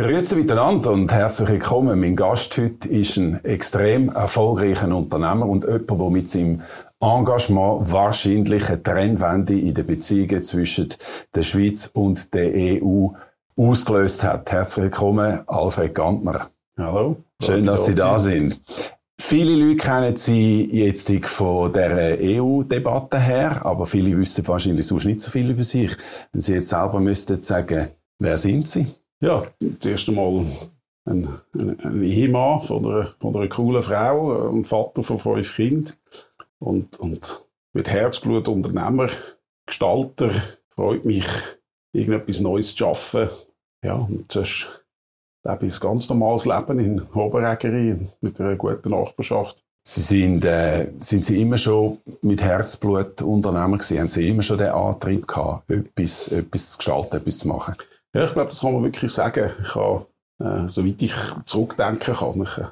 Grüezi miteinander und herzlich willkommen. Mein Gast heute ist ein extrem erfolgreicher Unternehmer und jemand, der mit seinem Engagement wahrscheinlich eine Trennwende in den Beziehungen zwischen der Schweiz und der EU ausgelöst hat. Herzlich willkommen, Alfred Gantner. Hallo. Schön, dass Sie da sind. Viele Leute kennen Sie jetzt von der EU-Debatte her, aber viele wissen wahrscheinlich sonst nicht so viel über sich. Wenn Sie jetzt selber müssten sagen, wer sind Sie? Ja, zuerst einmal ein, ein, ein Ehemann von einer, von einer coolen Frau, ein Vater von fünf Kindern und, und mit Herzblut Unternehmer, Gestalter, freut mich, irgendetwas Neues zu schaffen. Ja, und sonst lebe ich ein ganz normales Leben in Oberägeri mit einer guten Nachbarschaft. Sie sind, äh, sind Sie immer schon mit Herzblut Unternehmer gewesen? Haben Sie immer schon den Antrieb gehabt, etwas, etwas zu gestalten, etwas zu machen? Ja, ich glaube, das kann man wirklich sagen. Ich habe, äh, soweit ich zurückdenken kann, ich, äh,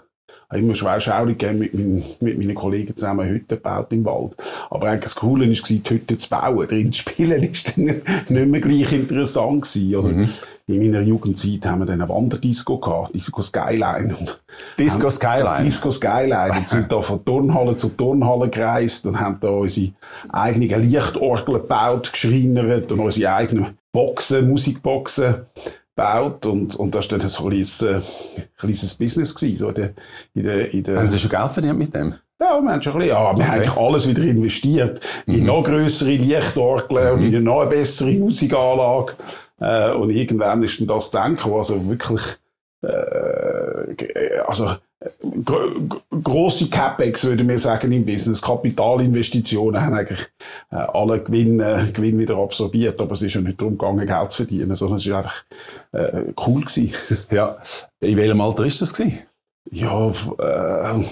habe immer schwerschaurig mit, mein, mit meinen Kollegen zusammen Hütten gebaut im Wald. Aber eigentlich das Coole war, die Hütte zu bauen. Drin zu spielen ist dann nicht mehr gleich interessant gewesen, oder? Mhm. In meiner Jugendzeit haben wir dann eine Wanderdisco gehabt, Disco Skyline. Und Disco Skyline? Disco Skyline. Und sind da von Turnhalle zu Turnhalle gereist und haben da unsere eigenen Lichtorgeln gebaut, geschreinert und unsere eigenen Boxen, Musikboxen gebaut und, und das war dann so ein kleines, äh, kleines Business gewesen, so in der, in der, in der Haben Sie schon Geld verdient mit dem? Ja, wir haben schon ein bisschen, ja, wir okay. haben eigentlich alles wieder investiert. In mhm. noch grössere Lichtorgeln mhm. und in eine noch bessere Musikanlage. Äh, und irgendwann ist dann das denken, also wirklich, äh, also, grosse CapEx, würde wir sagen, im Business. Kapitalinvestitionen haben eigentlich äh, alle Gewinn, äh, Gewinn wieder absorbiert. Aber es ist ja nicht darum gegangen, Geld zu verdienen, sondern es war einfach äh, cool. Gewesen. ja. In welchem Alter ist das? Gewesen? Ja, äh,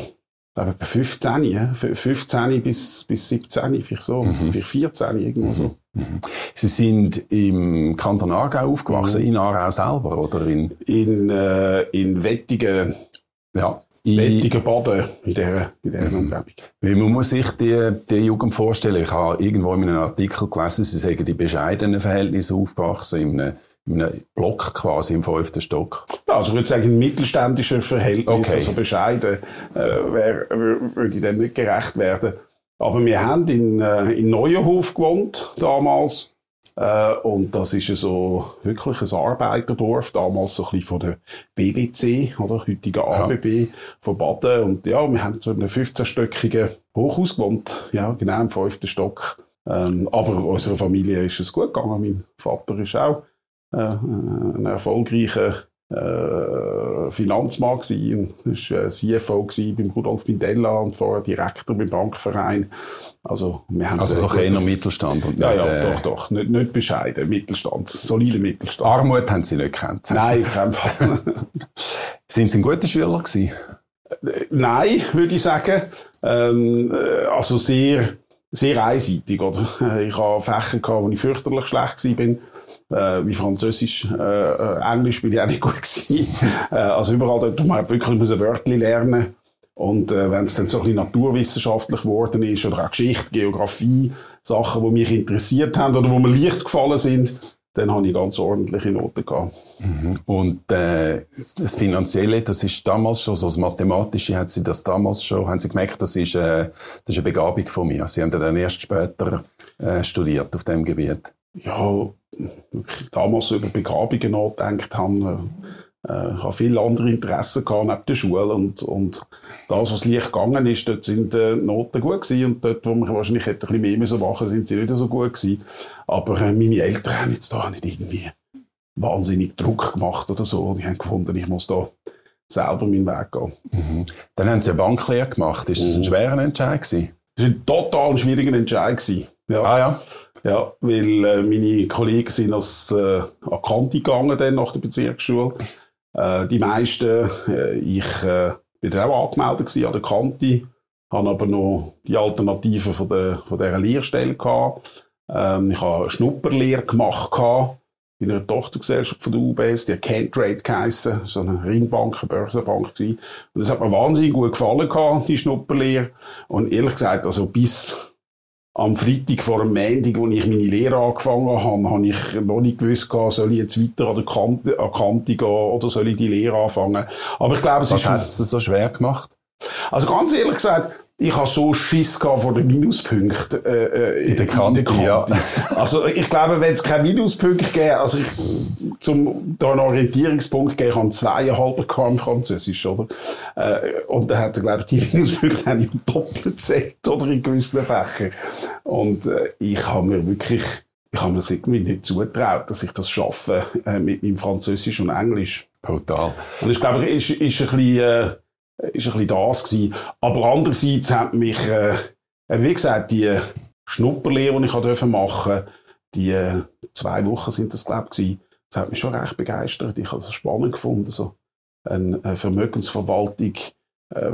glaube, 15, ja. 15 bis, bis 17, vielleicht so. Mhm. Vielleicht 14, irgendwo mhm. so. Mhm. Sie sind im Kanton Aargau aufgewachsen, mhm. in Aargau selber, oder in? In, äh, in Wettigen. Ja. Wettigen Baden, in dieser, in dieser mhm. Umgebung. Wie man muss sich die, die Jugend vorstellen? Ich habe irgendwo in einem Artikel gelesen, Sie sagen, die bescheidenen Verhältnisse aufgewachsen, in einem, in einem Block quasi im fünften Stock. Ja, also ich würde sagen, ein mittelständischer Verhältnis, okay. also bescheiden, äh, wär, würde ich dem nicht gerecht werden. Aber wir haben in, äh, in Neuenhof gewohnt, damals. Äh, und das ist so wirklich ein Arbeiterdorf, damals so ein bisschen von der BBC, oder heutiger ABB, ja. von Baden. Und ja, wir haben so in einem 15-stöckigen Hochhaus gewohnt, ja, genau im fünften Stock. Ähm, aber unserer Familie ist es gut gegangen. Mein Vater ist auch äh, ein erfolgreicher äh, Finanzmann gewesen, war äh, CFO beim Rudolf Bindella und vorher Direktor beim Bankverein. Also, wir haben also doch eher Mittelstand und Ja, ja, äh, doch, doch. Nicht, nicht bescheiden. Mittelstand. Solider Mittelstand. Armut haben Sie nicht gekannt. Nein, auf keinen Fall. Sind Sie ein guter Schüler gewesen? Äh, nein, würde ich sagen. Ähm, äh, also sehr, sehr einseitig, oder? Ich habe Fächer gehabt, wo ich fürchterlich schlecht war äh, wie Französisch, äh, äh, Englisch bin ich auch nicht gut gewesen. äh, also überall dort, wo man wirklich ein Wörtchen lernen und äh, wenn es dann so ein bisschen naturwissenschaftlich geworden ist oder auch Geschichte, Geografie, Sachen, die mich interessiert haben oder wo mir leicht gefallen sind, dann habe ich ganz ordentliche Noten gehabt. Mhm. Und äh, das Finanzielle, das ist damals schon, so das Mathematische, haben Sie das damals schon, haben Sie gemerkt, das ist, äh, das ist eine Begabung von mir. Sie haben dann erst später äh, studiert auf dem Gebiet. Ja, damals über Begabungen nachgedacht habe. Äh, ich habe viele andere Interessen gehabt neben der Schule und, und das, was leicht gegangen ist, dort sind äh, Noten gut gewesen und dort, wo man wahrscheinlich hätte ein bisschen mehr machen sind sie nicht so gut gewesen. Aber äh, meine Eltern haben jetzt da nicht irgendwie wahnsinnig Druck gemacht oder so und ich habe gefunden, ich muss da selber meinen Weg gehen. Mhm. Dann haben Sie eine Banklehre gemacht. Ist das ein mhm. schwerer Entscheid gewesen? Das war ein total schwieriger Entscheid gewesen. Ja. Ah ja. Ja, weil äh, meine Kollegen sind als äh, an Kante gegangen dann nach der Bezirksschule. Äh, die meisten, äh, ich äh, bin dann auch angemeldet gewesen an der Kante, habe aber noch die Alternative von der von dieser Lehrstelle gehabt. Ähm, ich habe eine Schnupperlehre gemacht gehabt in einer Tochtergesellschaft von der UBS, die Cantrade geheissen, so eine Ringbank, eine Börsenbank gewesen. Und das hat mir wahnsinnig gut gefallen gehabt, die Schnupperlehre. Und ehrlich gesagt, also bis am Freitag vor dem Montag, wo ich meine Lehre angefangen habe, habe ich noch nicht gewusst, soll ich jetzt weiter an der Kante, an die Kante gehen oder soll ich die Lehre anfangen. Aber ich glaube, es Was ist... Was hat es so schwer gemacht? Also ganz ehrlich gesagt, ich habe so Schiss gehabt vor den Minuspunkten äh, äh in der Kante. In der Kante. Ja. Also ich glaube, wenn es keine Minuspunkte gäbe, also ich, zum da einen Orientierungspunkt geben, ich habe zweieinhalb gehabt im Französisch, oder? Äh, und da hat er, glaube ich, die Minuspunkte habe ich doppelt gezählt, oder in gewissen Fächern. Und äh, ich habe mir wirklich, ich habe mir das irgendwie nicht zugetraut, dass ich das schaffe äh, mit meinem Französisch und Englisch. Brutal. Und ich glaube, ist, ist ein bisschen, äh, ist ein bisschen das gewesen. Aber andererseits hat mich, äh, wie gesagt, die Schnupperlehre, die ich machen durfte, die äh, zwei Wochen sind das, glaube ich, das hat mich schon recht begeistert. Ich habe es spannend gefunden. So eine, eine Vermögensverwaltung, äh,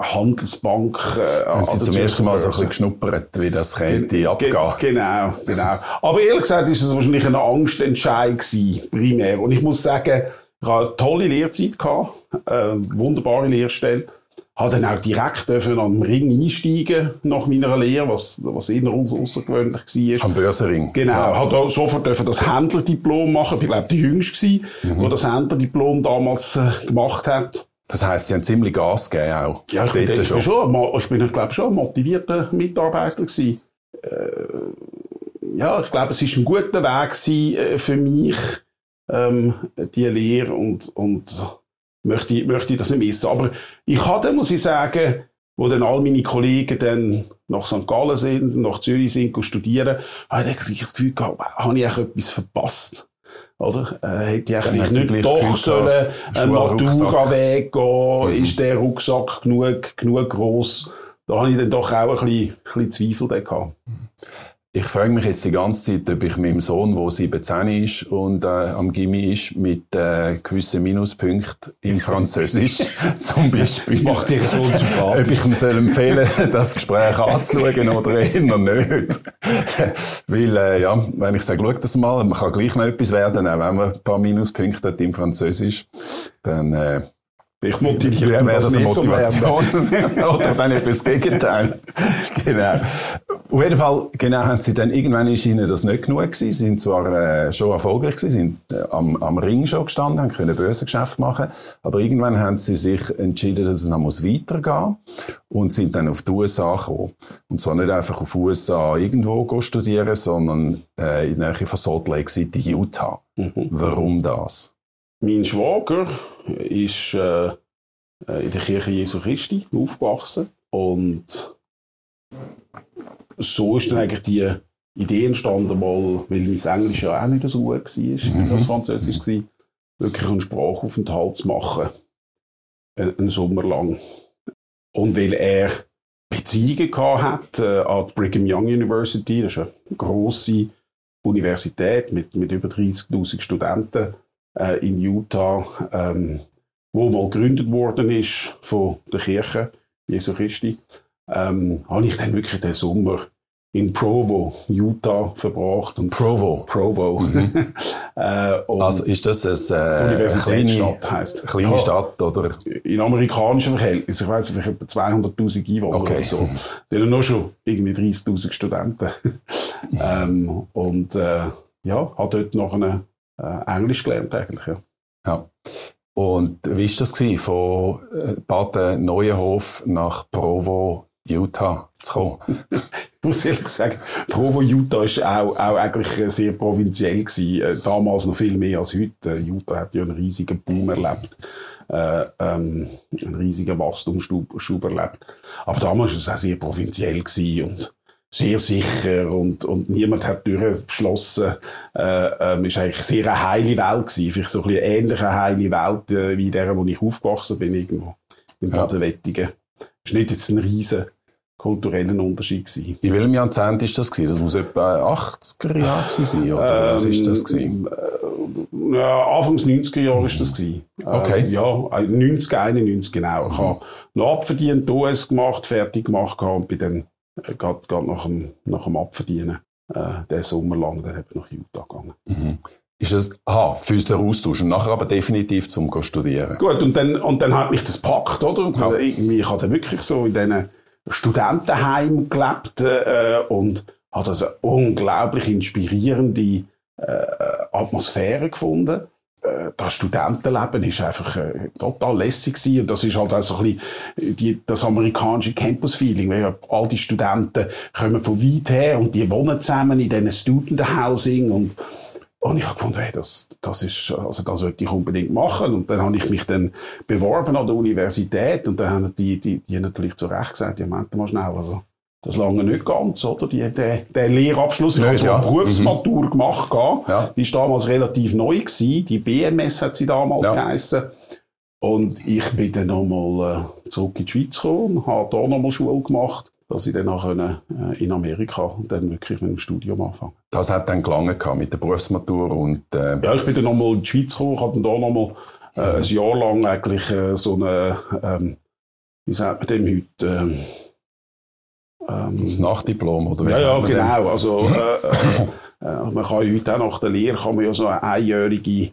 Handelsbank. Äh, Haben Sie zum ersten Mal so ein bisschen geschnuppert, wie das könnte ge abgehen? Genau, genau. Aber ehrlich gesagt ist es wahrscheinlich ein Angstentscheid gewesen, primär. Und ich muss sagen, ich hatte eine tolle Lehrzeit, gehabt, eine wunderbare Lehrstelle. Habe dann auch direkt dürfen an den Ring einsteigen nach meiner Lehre, was, was eher außergewöhnlich war. Am Börsenring. Genau. Ja. Habe auch sofort dürfen das Händlerdiplom machen. Ich glaube, der Jüngste gewesen, mhm. der das Händlerdiplom damals äh, gemacht hat. Das heisst, Sie haben ziemlich Gas gegeben auch. Ja, ich bin, ich bin schon, ich bin, glaube schon ein motivierter Mitarbeiter gewesen. Äh, ja, ich glaube, es ist ein guter Weg gewesen, äh, für mich, ähm, die Lehre und, und möchte, möchte ich das nicht missen. Aber ich hatte, muss ich sagen, wo dann all meine Kollegen dann nach St. Gallen sind, nach Zürich sind, studieren, habe ich das Gefühl gehabt, habe ich etwas verpasst. Oder? Äh, hätte ich eigentlich nicht doch sollen einen Matura-Weg gehen? Mhm. Ist der Rucksack genug, genug gross? Da habe ich dann doch auch ein bisschen, ein bisschen Zweifel gehabt. Ich frage mich jetzt die ganze Zeit, ob ich meinem Sohn, der 17 ist und äh, am Gimmi ist, mit äh, gewissen Minuspunkten im Französisch zum Beispiel. Das macht dich so. Ob ich ihm soll empfehlen das Gespräch anzuschauen oder eher nicht. Weil, äh, ja, wenn ich sage, schau das mal, man kann gleich noch etwas werden, auch wenn man ein paar Minuspunkte hat im Französisch, dann... Äh, ich motiviere wäre das eine Motivation. Oder dann etwas Gegenteil. genau. Auf jeden Fall, genau, haben sie dann, irgendwann ist ihnen das nicht genug gewesen. Sie sind zwar äh, schon erfolgreich gewesen, sind äh, am, am Ring schon gestanden, haben können Börsengeschäft machen, aber irgendwann haben sie sich entschieden, dass es noch muss weitergehen und sind dann auf die USA gekommen. Und zwar nicht einfach auf die USA irgendwo studieren, sondern äh, in der Nähe von Salt Lake City, Utah. Mhm. Warum das? Mein Schwager ist äh, in der Kirche Jesu Christi aufgewachsen und so ist dann eigentlich die Idee entstanden, mal, weil mein Englisch ja auch nicht so gut war, mhm. das Französisch war, wirklich einen Sprachaufenthalt zu machen. Einen Sommer lang. Und weil er Beziehungen gehabt hat äh, an der Brigham Young University, das ist eine grosse Universität mit, mit über 30.000 Studenten äh, in Utah, ähm, wo mal gegründet worden ist von der Kirche Jesu Christi, ähm, habe ich dann wirklich den Sommer in Provo, Utah verbracht. Und Provo? Provo. Mhm. äh, also ist das eine äh, kleine, heisst. kleine ja, Stadt? Oder? In amerikanischen Verhältnissen, ich weiss vielleicht etwa 200'000 Einwohner okay. oder so. Da sind noch schon irgendwie 30'000 Studenten. ähm, und äh, ja, hat dort noch eine äh, Englisch gelernt eigentlich, ja. ja. Und wie war das gewesen, von äh, Baden Neuenhof nach Provo, Utah zu kommen? ich muss ehrlich sagen, Provo, Utah war auch, auch eigentlich sehr provinziell gewesen. Äh, damals noch viel mehr als heute. Utah hat ja einen riesigen Boom erlebt. Äh, ähm, einen riesigen Wachstumsschub erlebt. Aber damals war es auch sehr provinziell gewesen und sehr sicher und, und niemand hat durchbeschlossen. Äh, ähm, ist eigentlich sehr eine heile Welt gewesen. Vielleicht so ein bisschen eine ähnliche heile Welt äh, wie der, wo ich aufgewachsen bin irgendwo in Baden-Wettigen. Ist nicht jetzt ein riesen kultureller Unterschied gewesen. In welchem Jahrzehnt ist das gewesen? Das muss etwa 80er Jahre sein, oder ähm, was ist das gewesen? Äh, ja, Anfangs 90er Jahre ist das gewesen. Okay. Äh, ja, 90, 91 genau. Ich mhm. habe noch abverdient, OS gemacht, fertig gemacht und bin dann äh, gerade, nach, dem, nach dem Abverdienen, äh, den Sommer lang, dann ich nach Utah gegangen. Mhm. Ist das, aha, für den Austausch und nachher aber definitiv zum Studieren? Gut, und dann, und dann hat mich das packt, oder? Ja. Irgendwie, ich hatte wirklich so in diesen Studentenheim gelebt äh, und hat also eine unglaublich inspirierende äh, Atmosphäre gefunden. Äh, das Studentenleben ist einfach äh, total lässig gewesen. und das ist halt auch so ein bisschen die, das amerikanische Campus-Feeling, weil all die Studenten kommen von weit her und die wohnen zusammen in diesen Student-Housing und und ich habe gefunden, hey, das, das ist, also das wollte ich unbedingt machen. Und dann habe ich mich dann beworben an der Universität und dann haben die, die, die natürlich zu Recht gesagt, ja, Moment mal schnell, also, das lange nicht ganz, oder? Die, der, der Lehrabschluss, ich habe zwar ja. Berufsmatur mhm. gemacht, ja. die war damals relativ neu gewesen. Die BMS hat sie damals ja. geheissen. Und ich bin dann nochmal äh, zurück in die Schweiz gekommen und habe da nochmal Schule gemacht dass ich dann auch äh, in Amerika dann wirklich mit dem Studium anfangen Das hat dann gelangen mit der Berufsmatur und... Äh ja, ich bin dann nochmal in die Schweiz gekommen, habe dann da nochmal äh, ein Jahr lang eigentlich äh, so eine, ähm, wie sagt man dem heute... Ähm, ähm, das Nachdiplom, oder wie Ja, ja, genau. Also, äh, äh, man kann heute auch nach der Lehre kann man ja so eine einjährige äh,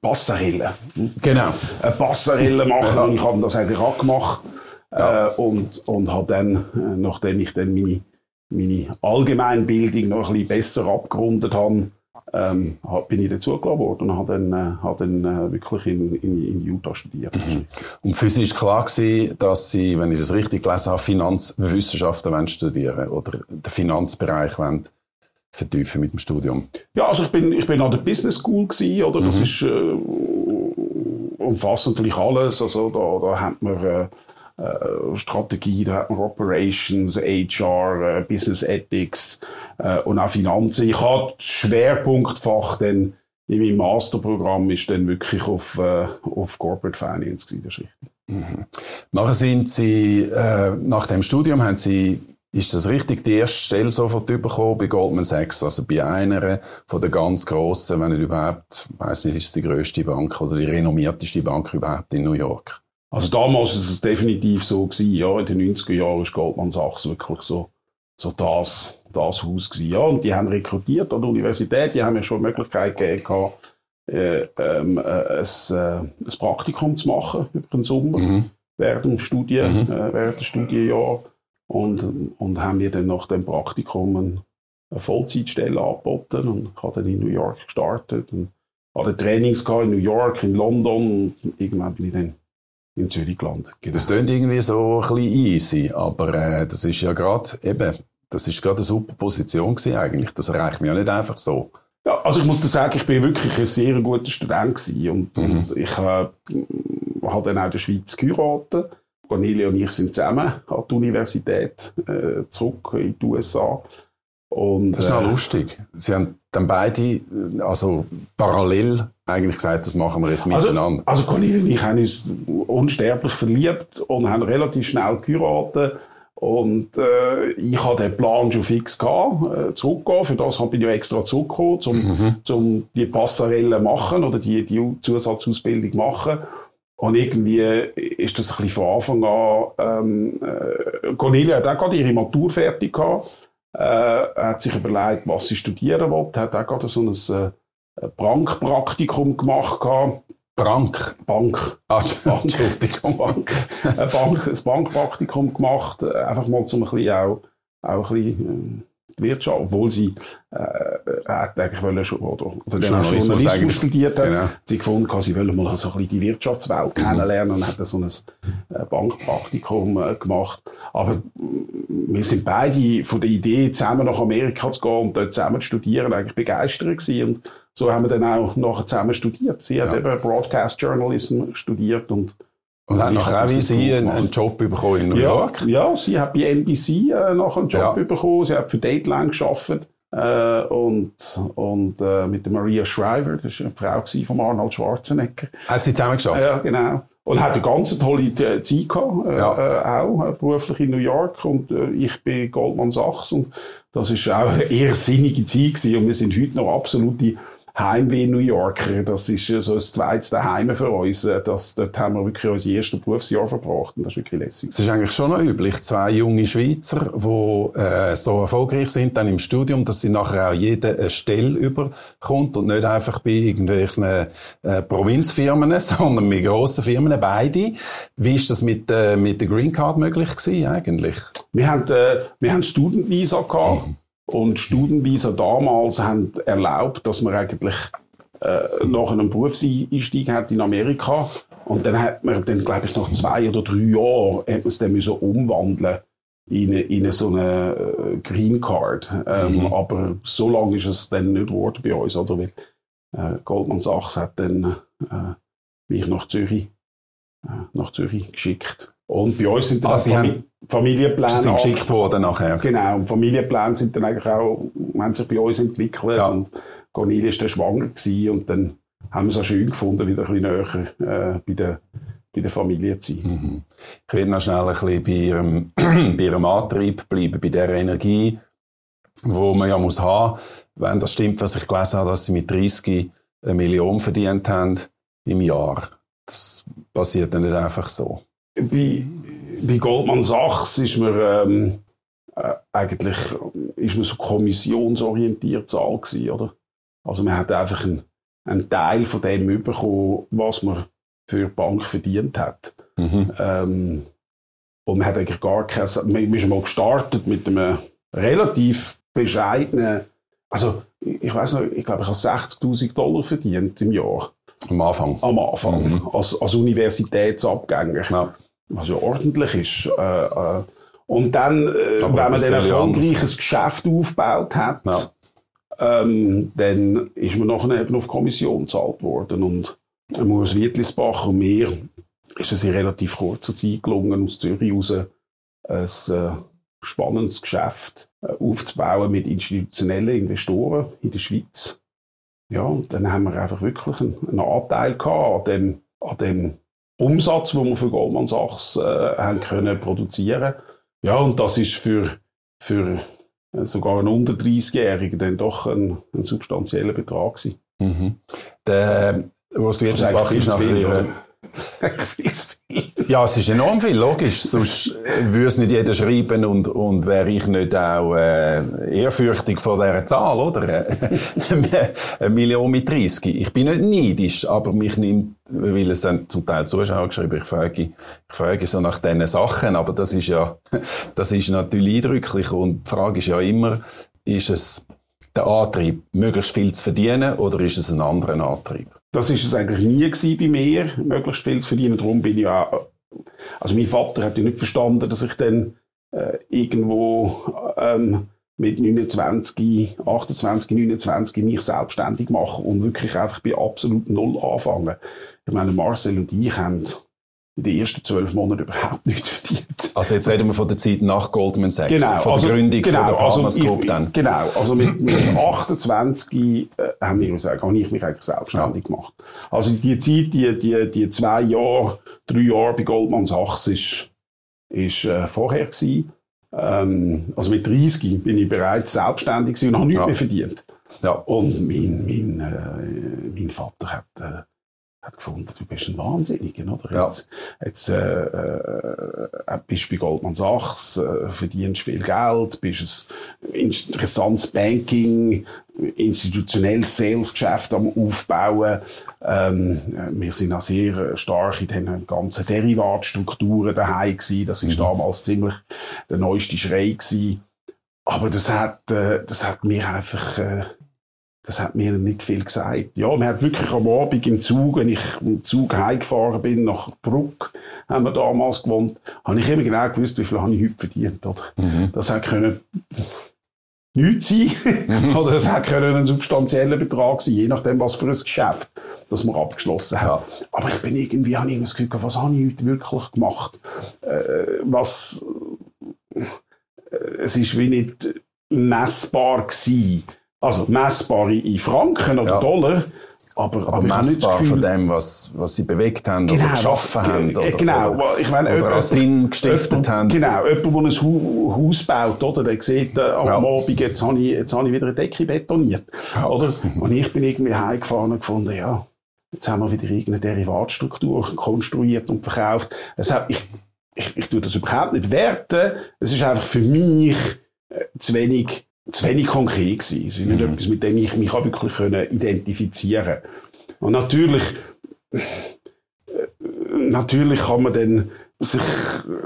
Passarelle. Genau. Eine Passarelle machen und ich habe das eigentlich auch gemacht. Ja. Äh, und, und habe dann, äh, nachdem ich dann meine, meine Allgemeinbildung noch ein bisschen besser abgerundet habe, ähm, bin ich dazugelassen worden und habe dann, äh, habe dann äh, wirklich in, in, in Utah studiert. Mhm. Und für Sie war klar gewesen, dass Sie, wenn ich das richtig gelesen habe, Finanzwissenschaften wollen studieren oder den Finanzbereich wollen vertiefen mit dem Studium? Ja, also ich bin, ich bin an der Business School gewesen, oder? Das mhm. ist, äh, umfasst natürlich alles. Also da, da hat man, äh, Strategie, da hat man Operations, HR, äh, Business Ethics äh, und auch Finanzen. Ich habe Schwerpunktfach dann in meinem Masterprogramm ist dann wirklich auf, äh, auf Corporate Finance gewesen, das ist. Mhm. Nachher sind Sie, äh, nach dem Studium haben Sie, ist das richtig, die erste Stelle sofort bekommen bei Goldman Sachs, also bei einer von den ganz grossen, wenn nicht überhaupt, weiß nicht, ist es die grösste Bank oder die renommierteste Bank überhaupt in New York? Also damals ist es definitiv so gewesen, ja, in den 90er Jahren ist Goldman Sachs wirklich so, so das, das Haus gewesen, ja. Und die haben rekrutiert an der Universität, die haben ja schon die Möglichkeit gegeben, äh, ähm, äh, ein, äh, ein Praktikum zu machen über den Sommer, mhm. während dem Studien, mhm. äh, während des Studienjahr. Und, und haben mir dann nach dem Praktikum eine Vollzeitstelle angeboten und habe dann in New York gestartet und hatte Trainings in New York, in London und irgendwann bin ich dann in Zürich gelandet. Genau. Das klingt irgendwie so ein bisschen easy, aber äh, das ist ja gerade eben, das ist gerade eine super Position gewesen eigentlich. Das erreicht mich ja nicht einfach so. Ja, also ich muss dir sagen, ich bin wirklich ein sehr guter Student gewesen und, mhm. und ich äh, habe dann auch in der Schweiz geheiratet. Cornelia und ich sind zusammen an die Universität äh, zurück in die USA. Und, das ist noch äh, lustig. Sie haben dann beide, also parallel eigentlich gesagt, das machen wir jetzt also, miteinander. Also Cornelia und ich haben uns unsterblich verliebt und haben relativ schnell geheiratet. Und äh, ich hatte den Plan schon fix gehabt, äh, zurückgehen. Für das bin ich ja extra zurückgekommen, um mhm. zum die Passarelle machen oder die, die Zusatzausbildung machen. Und irgendwie ist das ein bisschen von Anfang an, ähm, äh, Cornelia hat auch gerade ihre Matur fertig gehabt äh, hat sich überlegt, was sie studieren wollte, hat auch gerade so ein äh, Bankpraktikum gemacht. Gehabt. Bank? Bank. Ah, Entschuldigung. Bank. ein, Bank, ein Bankpraktikum gemacht, äh, einfach mal zum ein bisschen auch, auch ein bisschen, äh, die Wirtschaft, obwohl sie äh, hat eigentlich wollen, schon, oder, oder auch Journalismus studiert hat, genau. sie gefunden, sie wollen mal so ein bisschen die Wirtschaftswelt mhm. kennenlernen und hat dann so ein äh, Bankpraktikum äh, gemacht. Aber wir sind beide von der Idee, zusammen nach Amerika zu gehen und dort zusammen zu studieren, eigentlich begeistert gewesen. Und so haben wir dann auch nachher zusammen studiert. Sie ja. hat eben Broadcast Journalism studiert und und hat nachher auch wie Sie einen, einen, Job bekommen in New ja, York? Ja, sie hat bei NBC äh, nachher einen Job ja. bekommen. Sie hat für Dateline gearbeitet. Äh, und und äh, mit der Maria Shriver, das war eine Frau von Arnold Schwarzenegger. Hat sie zusammen geschafft? Ja, genau. Und hat eine ganz tolle Zeit gehabt, äh, ja. auch äh, beruflich in New York. Und äh, ich bin Goldman Sachs. Und das ist auch eine eher sinnige Zeit gewesen. Und wir sind heute noch absolute Heimweh New Yorker. Das ist so ein zweites Heim für uns. Äh, das, dort haben wir wirklich unser erstes Berufsjahr verbracht und das ist wirklich lässig. Es ist eigentlich schon noch üblich, zwei junge Schweizer, die äh, so erfolgreich sind dann im Studium, dass sie nachher auch jede eine Stelle überkommt und nicht einfach bei irgendwelchen äh, Provinzfirmen, sondern mit grossen Firmen, beide. Wie ist das mit, äh, mit der Green Card möglich gewesen eigentlich? Wir haben, äh, wir haben Student Visa gehabt. Mhm. Und Studienvisa damals haben erlaubt, dass man eigentlich äh, nach einem Berufseinstieg hat in Amerika. Und dann hat man dann, glaube ich, nach zwei oder drei Jahren hat man es dann müssen umwandeln in, eine, in eine, so eine äh, Green Card. Ähm, mhm. Aber so lange ist es dann nicht geworden bei uns, oder? Weil äh, Goldman Sachs hat dann äh, mich nach Zürich, äh, nach Zürich geschickt. Und bei uns sind dann ah, Famili Familienpläne sind geschickt worden nachher. Genau, und Familienpläne sind dann eigentlich auch, haben sich bei uns entwickelt. Ja. Und Cornelia ist dann schwanger gewesen und dann haben wir es auch schön gefunden, wieder ein bisschen näher äh, bei der bei der Familie zu sein. Mhm. Ich will noch schnell ein bisschen bei ihrem, bei ihrem Antrieb bleiben, bei der Energie, wo man ja muss haben, wenn das stimmt, was ich gelesen habe, dass sie mit 30 eine Million verdient haben im Jahr. Das passiert dann nicht einfach so bei, bei Goldman Sachs ist man ähm, äh, eigentlich ist man so kommissionsorientiert Zahl gewesen, oder? Also man hat einfach einen, einen Teil von dem bekommen, was man für die Bank verdient hat. Mhm. Ähm, und man hat eigentlich gar kein, man ist mal gestartet mit einem relativ bescheidenen, also ich weiß noch, ich glaube, ich habe 60.000 Dollar verdient im Jahr. Am Anfang? Am Anfang, mhm. als, als Universitätsabgänger. Ja was ja ordentlich ist. Äh, äh, und dann, äh, wenn man dann erfolgreiches Geschäft aufgebaut hat, ja. ähm, dann ist man nachher eben auf Kommission gezahlt worden. Und Urs Wietlisbach und mir ist es in relativ kurzer Zeit gelungen, aus Zürich raus ein äh, spannendes Geschäft äh, aufzubauen mit institutionellen Investoren in der Schweiz. Ja, und dann haben wir einfach wirklich einen, einen Anteil gehabt an dem, an dem Umsatz, den wir für Goldman Sachs äh, haben können produzieren. Ja, und das ist für, für äh, sogar einen unter 30-Jährigen dann doch ein, ein substanzieller Betrag gewesen. Mhm. Der, was du jetzt machst, ist viel. Ja, es ist enorm viel, logisch. Sonst würde es nicht jeder schreiben und, und wäre ich nicht auch äh, ehrfürchtig vor dieser Zahl, oder? Eine Million mit 30. Ich bin nicht neidisch, aber mich nimmt, weil es sind zum Teil Zuschauer geschrieben, ich frage, ich frage so nach diesen Sachen, aber das ist ja, das ist natürlich eindrücklich und die Frage ist ja immer, ist es der Antrieb, möglichst viel zu verdienen oder ist es ein anderer Antrieb? Das ist es eigentlich nie bei mir, möglichst viel zu verdienen. Darum bin ich auch, also mein Vater hat ja nicht verstanden, dass ich dann äh, irgendwo ähm, mit 29, 28, 29 mich selbstständig mache und wirklich einfach bei absolut Null anfangen. Ich meine, Marcel und ich haben in den ersten zwölf Monaten überhaupt nichts verdient. Also jetzt reden wir von der Zeit nach Goldman Sachs, genau, von also, der Gründung genau, von der also Partners Group dann. Genau, also mit, mit 28 äh, haben wir gesagt, habe ich mich eigentlich selbstständig ja. gemacht. Also die Zeit, die, die, die zwei Jahre, drei Jahre bei Goldman Sachs ist, ist äh, vorher gewesen. Ähm, also mit 30 bin ich bereits selbstständig und habe nichts ja. mehr verdient. Ja. Und mein, mein, äh, mein Vater hat äh, hat gefunden, du bist ein Wahnsinniger, oder? Ja. Jetzt, jetzt äh, äh, bist du bei Goldman Sachs, äh, verdienst viel Geld, bist ein interessantes Banking, institutionelles Salesgeschäft am Aufbauen. Ähm, wir sind auch sehr stark in den ganzen Derivatstrukturen daheim gewesen. Das ist mhm. damals ziemlich der neueste Schrei gewesen. Aber das hat, äh, das hat mir einfach, äh, das hat mir nicht viel gesagt. Ja, man hat wirklich am Abend im Zug, wenn ich im Zug heimgefahren bin, nach Bruck, haben wir damals gewohnt, habe ich immer genau gewusst, wie viel habe ich heute verdient, oder? Mhm. Das hat können nichts sein, mhm. oder es hat können ein substanzieller Betrag sein, je nachdem, was für ein Geschäft, das wir abgeschlossen haben. Ja. Aber ich bin irgendwie, habe ich das Gefühl, was habe ich heute wirklich gemacht? Äh, was, äh, es ist wie nicht messbar gewesen also messbar in Franken oder ja. Dollar, aber, aber, aber messbar von dem, was, was sie bewegt haben genau, oder geschaffen haben. Oder, genau, oder, ich meine, oder jemand, Sinn gestiftet jemand, haben. Genau, jemand, der ein Haus baut, oder, der sieht äh, am ja. Abend, jetzt habe ich, jetzt habe ich wieder eine Decke betoniert. Ja. Oder? Und ich bin irgendwie heimgefahren und gefunden, ja, jetzt haben wir wieder irgendeine Derivatstruktur konstruiert und verkauft. Es hat, ich, ich, ich tue das überhaupt nicht werten. Es ist einfach für mich äh, zu wenig, zu wenig konkret gewesen. Es ist nicht mhm. etwas, mit dem ich mich auch wirklich können identifizieren Und natürlich, äh, natürlich kann man dann sich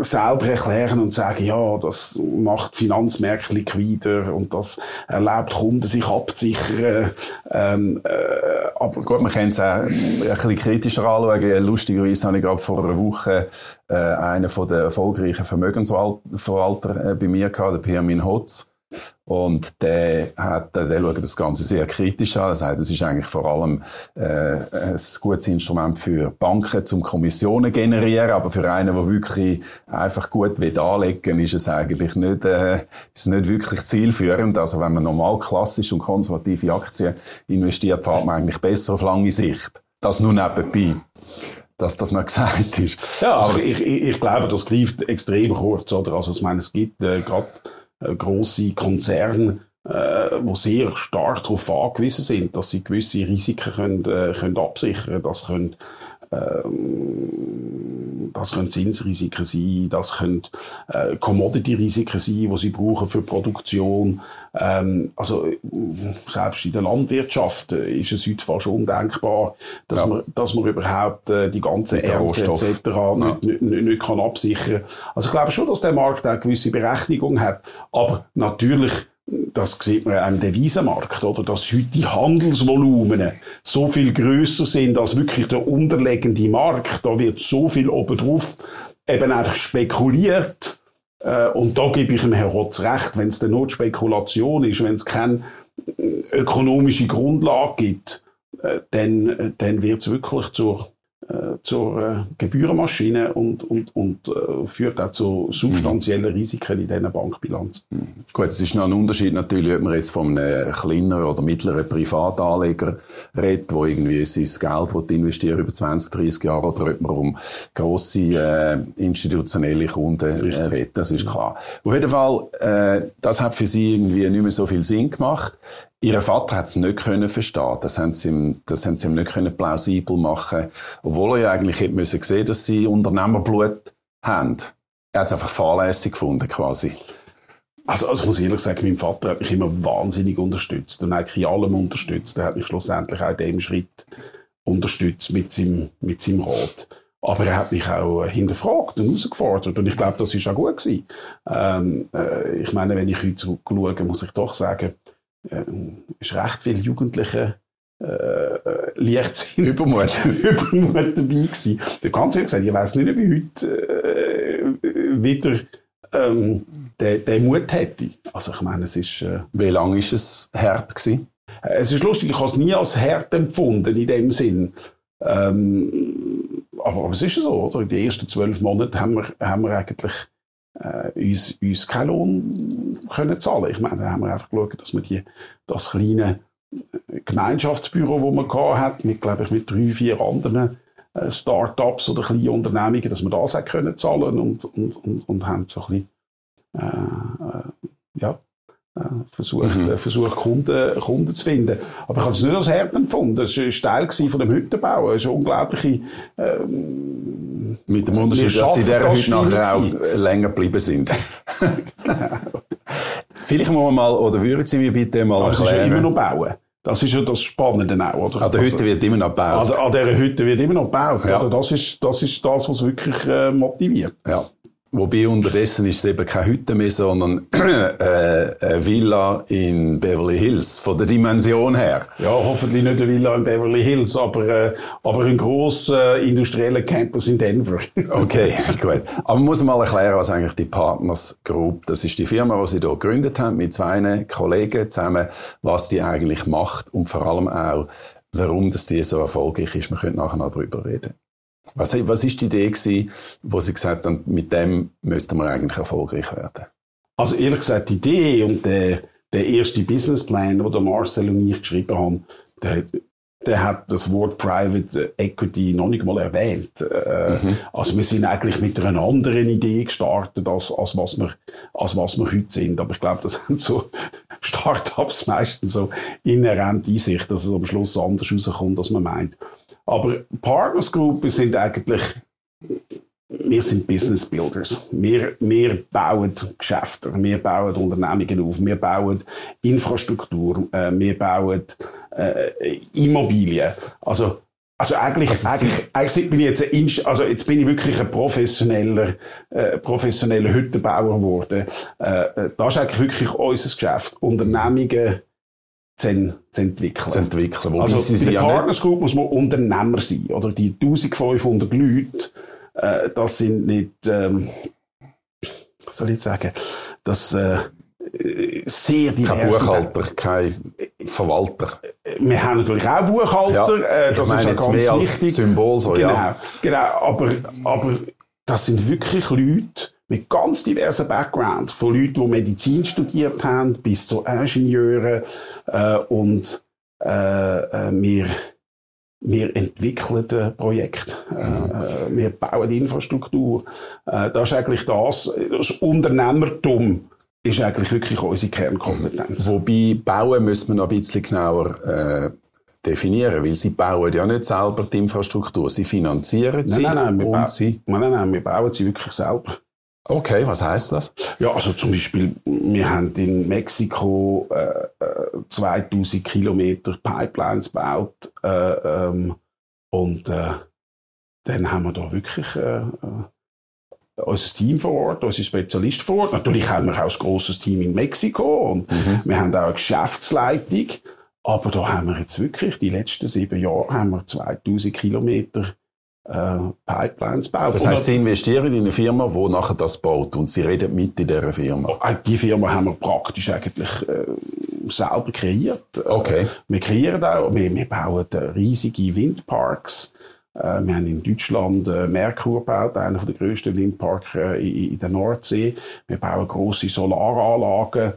selber erklären und sagen, ja, das macht Finanzmärkte liquider und das erlaubt Kunden sich abzusichern. Ähm, äh, aber Gut, man kann es auch ein bisschen kritischer anschauen. Lustigerweise habe ich gerade vor einer Woche äh, einen von den erfolgreichen Vermögensverwalter äh, bei mir gehabt, der Pirmin Hotz. Und der, hat, der schaut das Ganze sehr kritisch an. Er sagt, es ist eigentlich vor allem äh, ein gutes Instrument für Banken zum Kommissionen generieren, aber für einen, der wirklich einfach gut will anlegen, ist es eigentlich nicht, äh, ist nicht wirklich zielführend. Also wenn man normal klassisch und konservative Aktien investiert, fährt man eigentlich besser auf lange Sicht. Das nur nebenbei dass das noch gesagt ist. Ja, also ich, ich, ich glaube, das greift extrem kurz, oder? Also ich meine, es gibt äh, gerade große Konzerne, äh, wo sehr stark darauf angewiesen sind, dass sie gewisse Risiken können, äh, können absichern, das können ähm, das können Zinsrisiken sein, das können äh, Commodity-Risiken sein, die sie brauchen für Produktion. Ähm, also selbst in der Landwirtschaft äh, ist es heute fast undenkbar, dass, ja. man, dass man überhaupt äh, die ganze Ernte etc. Ja. Nicht, nicht, nicht, nicht kann absichern. Also ich glaube schon, dass der Markt eine gewisse Berechtigung hat, aber natürlich das sieht man am Devisenmarkt, oder? Dass heute die Handelsvolumen so viel größer sind als wirklich der unterliegende Markt. Da wird so viel obendrauf eben einfach spekuliert. Äh, und da gebe ich dem Herrn Rotz recht, wenn es eine Notspekulation ist, wenn es keine äh, ökonomische Grundlage gibt, äh, dann, dann wird es wirklich zur zur äh, Gebührenmaschine und, und, und äh, führt auch zu substanziellen mhm. Risiken in dieser Bankbilanz. Mhm. Gut, es ist noch ein Unterschied natürlich, ob man jetzt von einem kleineren oder mittleren Privatanleger redet, der irgendwie sein Geld investieren über 20, 30 Jahre oder ob man um grosse äh, institutionelle Kunden äh, redet, das ist klar. Auf jeden Fall, äh, das hat für sie irgendwie nicht mehr so viel Sinn gemacht. Ihr Vater hat es nicht können verstehen. Das haben sie ihm, das haben sie ihm nicht können plausibel machen. Obwohl er ja eigentlich hätte müssen sehen, dass sie Unternehmerblut haben. Er hat es einfach fahrlässig gefunden, quasi. Also, also ich muss ehrlich sagen, mein Vater hat mich immer wahnsinnig unterstützt und eigentlich in allem unterstützt. Er hat mich schlussendlich auch in dem Schritt unterstützt mit seinem, mit seinem Rat. Aber er hat mich auch hinterfragt und herausgefordert. Und ich glaube, das ist auch gut gewesen. Ähm, äh, ich meine, wenn ich heute zurückschaue, muss ich doch sagen, äh, ist recht viele Jugendliche äh, äh Leichtsinn Übermut. Übermut dabei gewesen. Ganz ehrlich gesagt, ich weiss nicht, ob ich heute äh, wieder ähm, den, den Mut hätte. Also ich meine, es ist... Äh, Wie lange ist es hart gewesen? Äh, es ist lustig, ich habe es nie als hart empfunden in dem Sinn. Ähm, aber, aber es ist so, oder? In den ersten zwölf Monaten haben wir, haben wir eigentlich äh, uns, uns keinen Lohn können zahlen. Ich meine, da haben wir einfach geschaut, dass wir die, das kleine äh, Gemeinschaftsbüro, das man gehabt hat, mit, glaube ich, mit drei, vier anderen äh, Start-ups oder kleinen Unternehmungen, dass wir das auch können zahlen und, und, und, und haben so ein bisschen, äh, äh, ja, versucht, mhm. versucht Kunden, Kunden zu finden. Aber ich habe es nicht als hart empfunden. Es war Teil von dem Hüttenbau. Es ist unglaubliche, ähm, Mit dem Unterschied, dass sie in dieser Hütte nachher auch länger geblieben sind. genau. Vielleicht muss man mal, oder würden Sie mir bitte mal Aber erklären? Ja immer noch bauen. Das ist ja das Spannende auch, oder? An der Hütte also, wird immer noch gebaut. An, an dieser Hütte wird immer noch gebaut, ja. oder? Das ist, das ist das, was wirklich äh, motiviert. Ja. Wobei unterdessen ist es eben keine Hütte mehr, sondern äh, eine Villa in Beverly Hills, von der Dimension her. Ja, hoffentlich nicht eine Villa in Beverly Hills, aber, äh, aber ein grosser äh, industrieller Campus in Denver. okay, gut. Aber man muss mal erklären, was eigentlich die Partners Group, das ist die Firma, die sie hier gegründet haben, mit zwei Kollegen zusammen, was die eigentlich macht und vor allem auch, warum das die so erfolgreich ist. Wir können nachher noch darüber reden. Was, was ist die Idee gewesen, wo Sie gesagt haben, mit dem müsste man eigentlich erfolgreich werden? Also ehrlich gesagt, die Idee und der, der erste Businessplan, den Marcel und ich geschrieben haben, der, der hat das Wort Private Equity noch nicht mal erwähnt. Äh, mhm. Also wir sind eigentlich mit einer anderen Idee gestartet, als, als, was, wir, als was wir heute sind. Aber ich glaube, das haben so Startups meistens so inhärent in sich, dass es am Schluss anders rauskommt, als man meint. Aber Partners Group sind eigentlich wir sind Business Builders. Wir, wir bauen Geschäfte, wir bauen Unternehmungen auf, wir bauen Infrastruktur, äh, wir bauen äh, Immobilien. Also, also eigentlich, also eigentlich, eigentlich bin ich jetzt ein, also jetzt bin ich wirklich ein professioneller, äh, professioneller Hüttenbauer geworden. Äh, äh das ist eigentlich wirklich unser Geschäft. Unternehmungen zu, entwickeln. Zu entwickeln. also bei der Partners Group muss man Unternehmer sein. Oder die 1500 Leute, äh, das sind nicht, ähm, was soll ich sagen, das äh, sehr divers. Kein Buchhalter, kein Verwalter. Wir haben natürlich auch Buchhalter, ja, äh, das ist ja ganz mehr wichtig. Als Symbol so, genau, ja. Genau, aber, aber das sind wirklich Leute mit ganz diversen Backgrounds, von Leuten, die Medizin studiert haben, bis zu Ingenieuren äh, und äh, äh, wir wir entwickeln Projekte, mhm. äh, wir bauen Infrastruktur. Äh, das ist eigentlich das, das Unternehmertum ist eigentlich wirklich unsere Kernkompetenz. Wobei bauen müssen wir noch ein bisschen genauer äh, definieren, weil sie bauen ja nicht selber die Infrastruktur, sie finanzieren sie nein, nein, nein, und sie... Nein, nein, nein, wir bauen sie wirklich selber. Okay, was heißt das? Ja, also zum Beispiel, wir haben in Mexiko äh, 2000 äh, Kilometer Pipelines gebaut äh, ähm, und äh, dann haben wir da wirklich äh, äh unser Team vor Ort, unsere Spezialisten vor Ort. Natürlich haben wir auch ein grosses Team in Mexiko und mhm. wir haben auch eine Geschäftsleitung. Aber da haben wir jetzt wirklich, die letzten sieben Jahre, haben wir 2000 Kilometer äh, Pipelines baut. Das heißt, Sie investieren in eine Firma, die nachher das baut und Sie reden mit in dieser Firma? Oh, äh, die Firma haben wir praktisch eigentlich äh, selber kreiert. Äh, okay. Wir kreieren auch, wir, wir bauen riesige Windparks. Äh, wir haben in Deutschland äh, Merkur gebaut, einer der grössten Windparks äh, in, in der Nordsee. Wir bauen große Solaranlagen.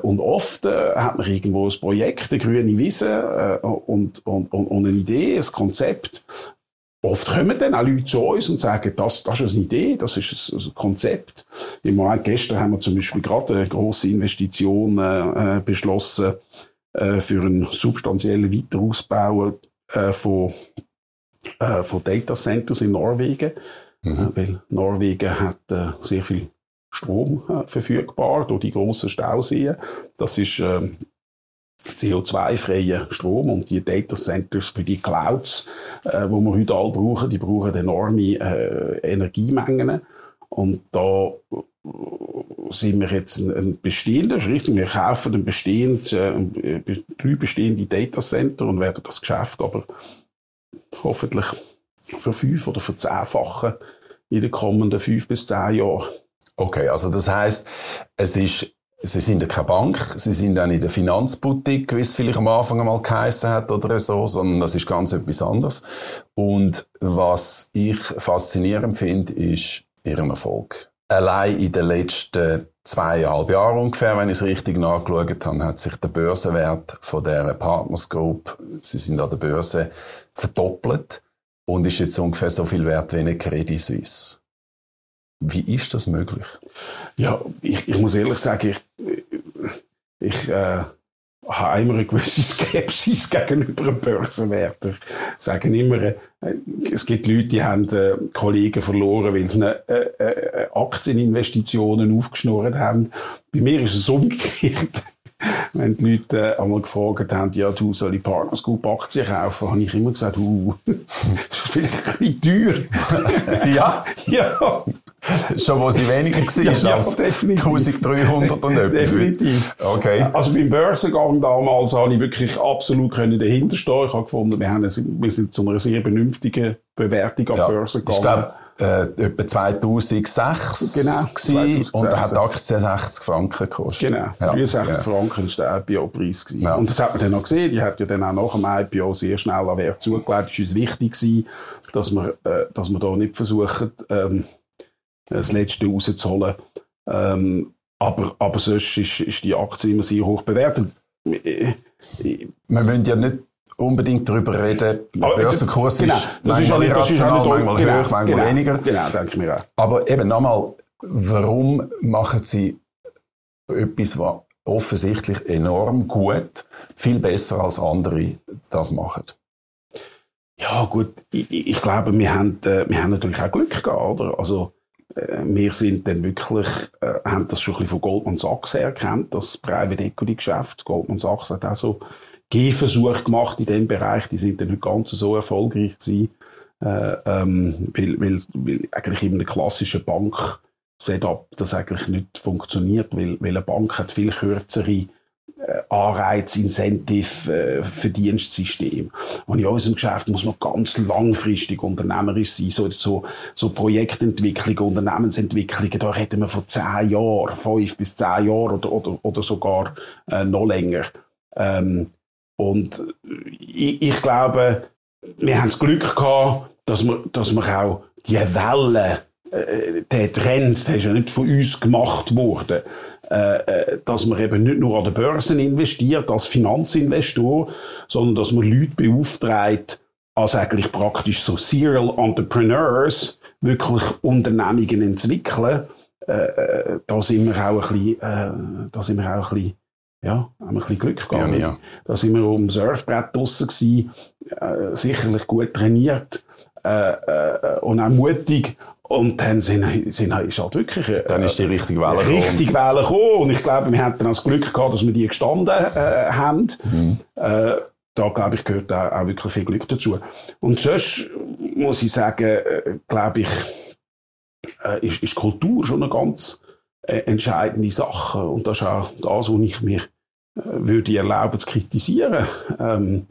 Und oft äh, hat man irgendwo ein Projekt, eine grüne Wiese äh, und, und, und, und eine Idee, ein Konzept. Oft kommen dann auch Leute zu uns und sagen, das, das ist eine Idee, das ist ein, ein Konzept. Im Moment, gestern haben wir zum Beispiel gerade eine grosse Investition äh, beschlossen äh, für einen substanziellen Weiterausbau äh, von äh, von Data Centers in Norwegen, mhm. Äh, weil Norwegen hat äh, sehr viel Strom äh, verfügbar durch die grossen Stauseen. Das ist äh, CO2-freier Strom und die Data Centers für die Clouds, äh, wo wir heute alle brauchen, die brauchen enorme äh, Energiemengen. Und da äh, sind wir jetzt ein, ein bestehender, richtig, wir kaufen ein bestehend, äh, drei bestehende Data Center und werden das Geschäft aber hoffentlich für fünf oder für zehnfachen in den kommenden fünf bis zehn Jahren. Okay, also das heißt, es ist Sie sind ja keine Bank, Sie sind auch nicht eine Finanzboutique, wie es vielleicht am Anfang einmal geheissen hat oder so, sondern das ist ganz etwas anderes. Und was ich faszinierend finde, ist Ihren Erfolg. Allein in den letzten zweieinhalb Jahren ungefähr, wenn ich es richtig nachgeschaut habe, hat sich der Börsenwert von der Partners Group, Sie sind an der Börse, verdoppelt und ist jetzt ungefähr so viel wert wie eine Credit Suisse. Wie ist das möglich? Ja, ich, ich muss ehrlich sagen, ich, ich äh, habe immer eine gewisse Skepsis gegenüber einem Börsenwert. Ich sage immer, äh, es gibt Leute, die haben äh, Kollegen verloren, weil sie äh, äh, Aktieninvestitionen aufgeschnurrt haben. Bei mir ist es umgekehrt. Wenn die Leute äh, einmal gefragt haben, ja, du soll ich Partners Group Aktien kaufen, habe ich immer gesagt, uh, das ist vielleicht ein bisschen teuer. ja? ja. Schon wo sie weniger war ja, als definitiv. 1300 und etwas. Definitiv. Okay. Also beim Börsengang damals habe ich wirklich absolut können dahinterstehen. Ich habe gefunden, wir, haben, wir sind zu einer sehr vernünftigen Bewertung am ja, Börse gegangen äh, etwa 2006 genau, 2006. und da hat die Aktie 60 Franken gekostet. Genau, ja, 63 ja. Franken war der IPO-Preis. Ja. Und das hat man dann auch gesehen, die hat ja dann auch nach dem IPO sehr schnell an Wert zugelegt. Es ist uns wichtig gewesen, dass wir, äh, dass wir da nicht versuchen, ähm, das Letzte rauszuholen. Ähm, aber, aber sonst ist, ist die Aktie immer sehr hoch bewertet. Wir müssen ja nicht unbedingt darüber reden. Der Börsenkurs genau, ist das ist manchmal das ist irrational, nicht- manchmal genau, hoch, manchmal genau, weniger. Genau, denke ich mir auch. Aber eben nochmal, warum machen Sie etwas, was offensichtlich enorm gut, viel besser als andere das machen? Ja, gut, ich, ich ich glaube, wir haben, äh, wir haben natürlich auch Glück gehabt, oder? Also, äh, wir sind dann wirklich, äh, haben das schon ein bisschen von Goldman Sachs her erkannt, das Private Equity Geschäft. Goldman Sachs hat auch so Gehversuche gemacht in dem Bereich, die sind dann nicht ganz so erfolgreich gewesen, äh, ähm, weil, weil, weil eigentlich in einer klassischen Bank Setup das eigentlich nicht funktioniert, weil, weil eine Bank hat viel kürzere äh, Anreiz, Incentive, äh, Verdienstsystem. Und in unserem Geschäft muss man ganz langfristig unternehmerisch sein. So, so, so Projektentwicklung, Unternehmensentwicklung, da reden wir von zehn Jahren, fünf bis zehn Jahren oder, oder, oder sogar äh, noch länger. Ähm, und ich, ich glaube, wir haben das Glück gehabt, dass wir, dass wir auch die Welle, äh, der Trend, der ist ja nicht von uns gemacht worden, äh, äh, dass man eben nicht nur an der Börsen investiert als Finanzinvestor, sondern dass man Leute beauftragt, als eigentlich praktisch so Serial Entrepreneurs, wirklich Unternehmungen entwickeln. Äh, äh, da sind wir auch ein bisschen, äh, da sind wir auch ein bisschen ja, haben wir ein bisschen Glück gehabt. Ja, ja. Da sind wir dem Surfbrett draussen gewesen, äh, sicherlich gut trainiert äh, äh, und auch mutig. Und dann sind, sind, ist halt wirklich äh, Dann ist die richtige Welle gekommen. richtig Welle gekommen. Und ich glaube, wir hatten auch das Glück gehabt, dass wir die gestanden äh, haben. Äh, da, glaube ich, gehört auch, auch wirklich viel Glück dazu. Und sonst muss ich sagen, äh, glaube ich, äh, ist, ist Kultur schon eine ganz äh, entscheidende Sache. Und das ist auch das, was ich mir äh, würde erlauben zu kritisieren. Ähm,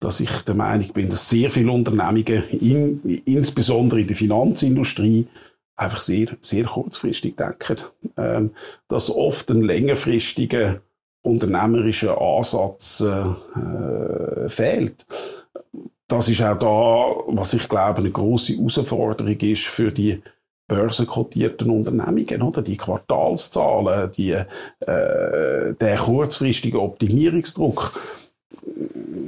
dass ich der Meinung bin, dass sehr viele Unternehmungen, in, insbesondere in der Finanzindustrie, einfach sehr, sehr kurzfristig denken. Ähm, dass oft ein längerfristiger unternehmerischer Ansatz äh, äh, fehlt. Das ist auch da, was ich glaube, eine große Herausforderung ist für die börsenkotierten Unternehmungen, oder? Die Quartalszahlen, die, äh, der kurzfristige Optimierungsdruck.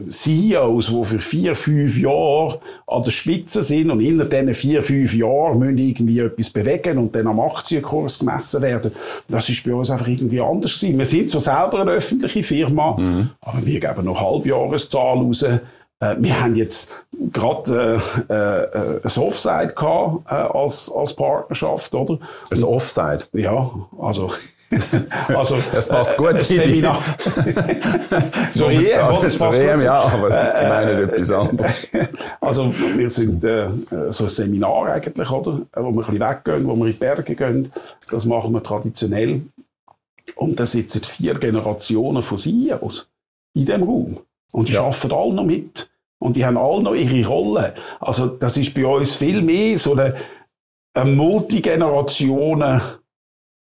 CEOs, die für vier, fünf Jahre an der Spitze sind und inner diesen vier, fünf Jahren müssen irgendwie etwas bewegen und dann am Aktienkurs gemessen werden. Das ist bei uns einfach irgendwie anders gewesen. Wir sind zwar selber eine öffentliche Firma, aber wir geben noch Halbjahreszahlen raus. Äh, Wir haben jetzt gerade äh, äh, ein Offside gehabt, äh, als, als Partnerschaft, oder? Ein Offside. Ja, also. also Es passt gut äh, Seminar. Zur EM? Das zur passt EM, gut. ja, aber sie meinen etwas anderes. Also, wir sind äh, so ein Seminar eigentlich, oder? Äh, Wo wir ein bisschen weggehen, wo wir in die Berge gehen. Das machen wir traditionell. Und da sitzen vier Generationen von CEOs in dem Raum. Und die Ja. arbeiten alle noch mit. Und die haben alle noch ihre Rolle. Also, das ist bei uns viel mehr so eine, eine Multigenerationen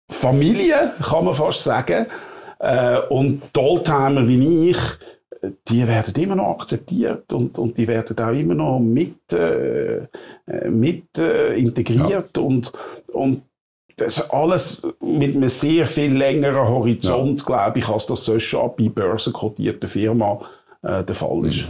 Familie, kann man fast sagen. Äh, und die Oldtimer wie ich, die werden immer noch akzeptiert und, und die werden auch immer noch mit, äh, mit äh, integriert und, und das ist alles mit einem sehr viel längeren Horizont, glaube ich, als das sonst schon bei börsenkotierten Firma äh, der Fall ist.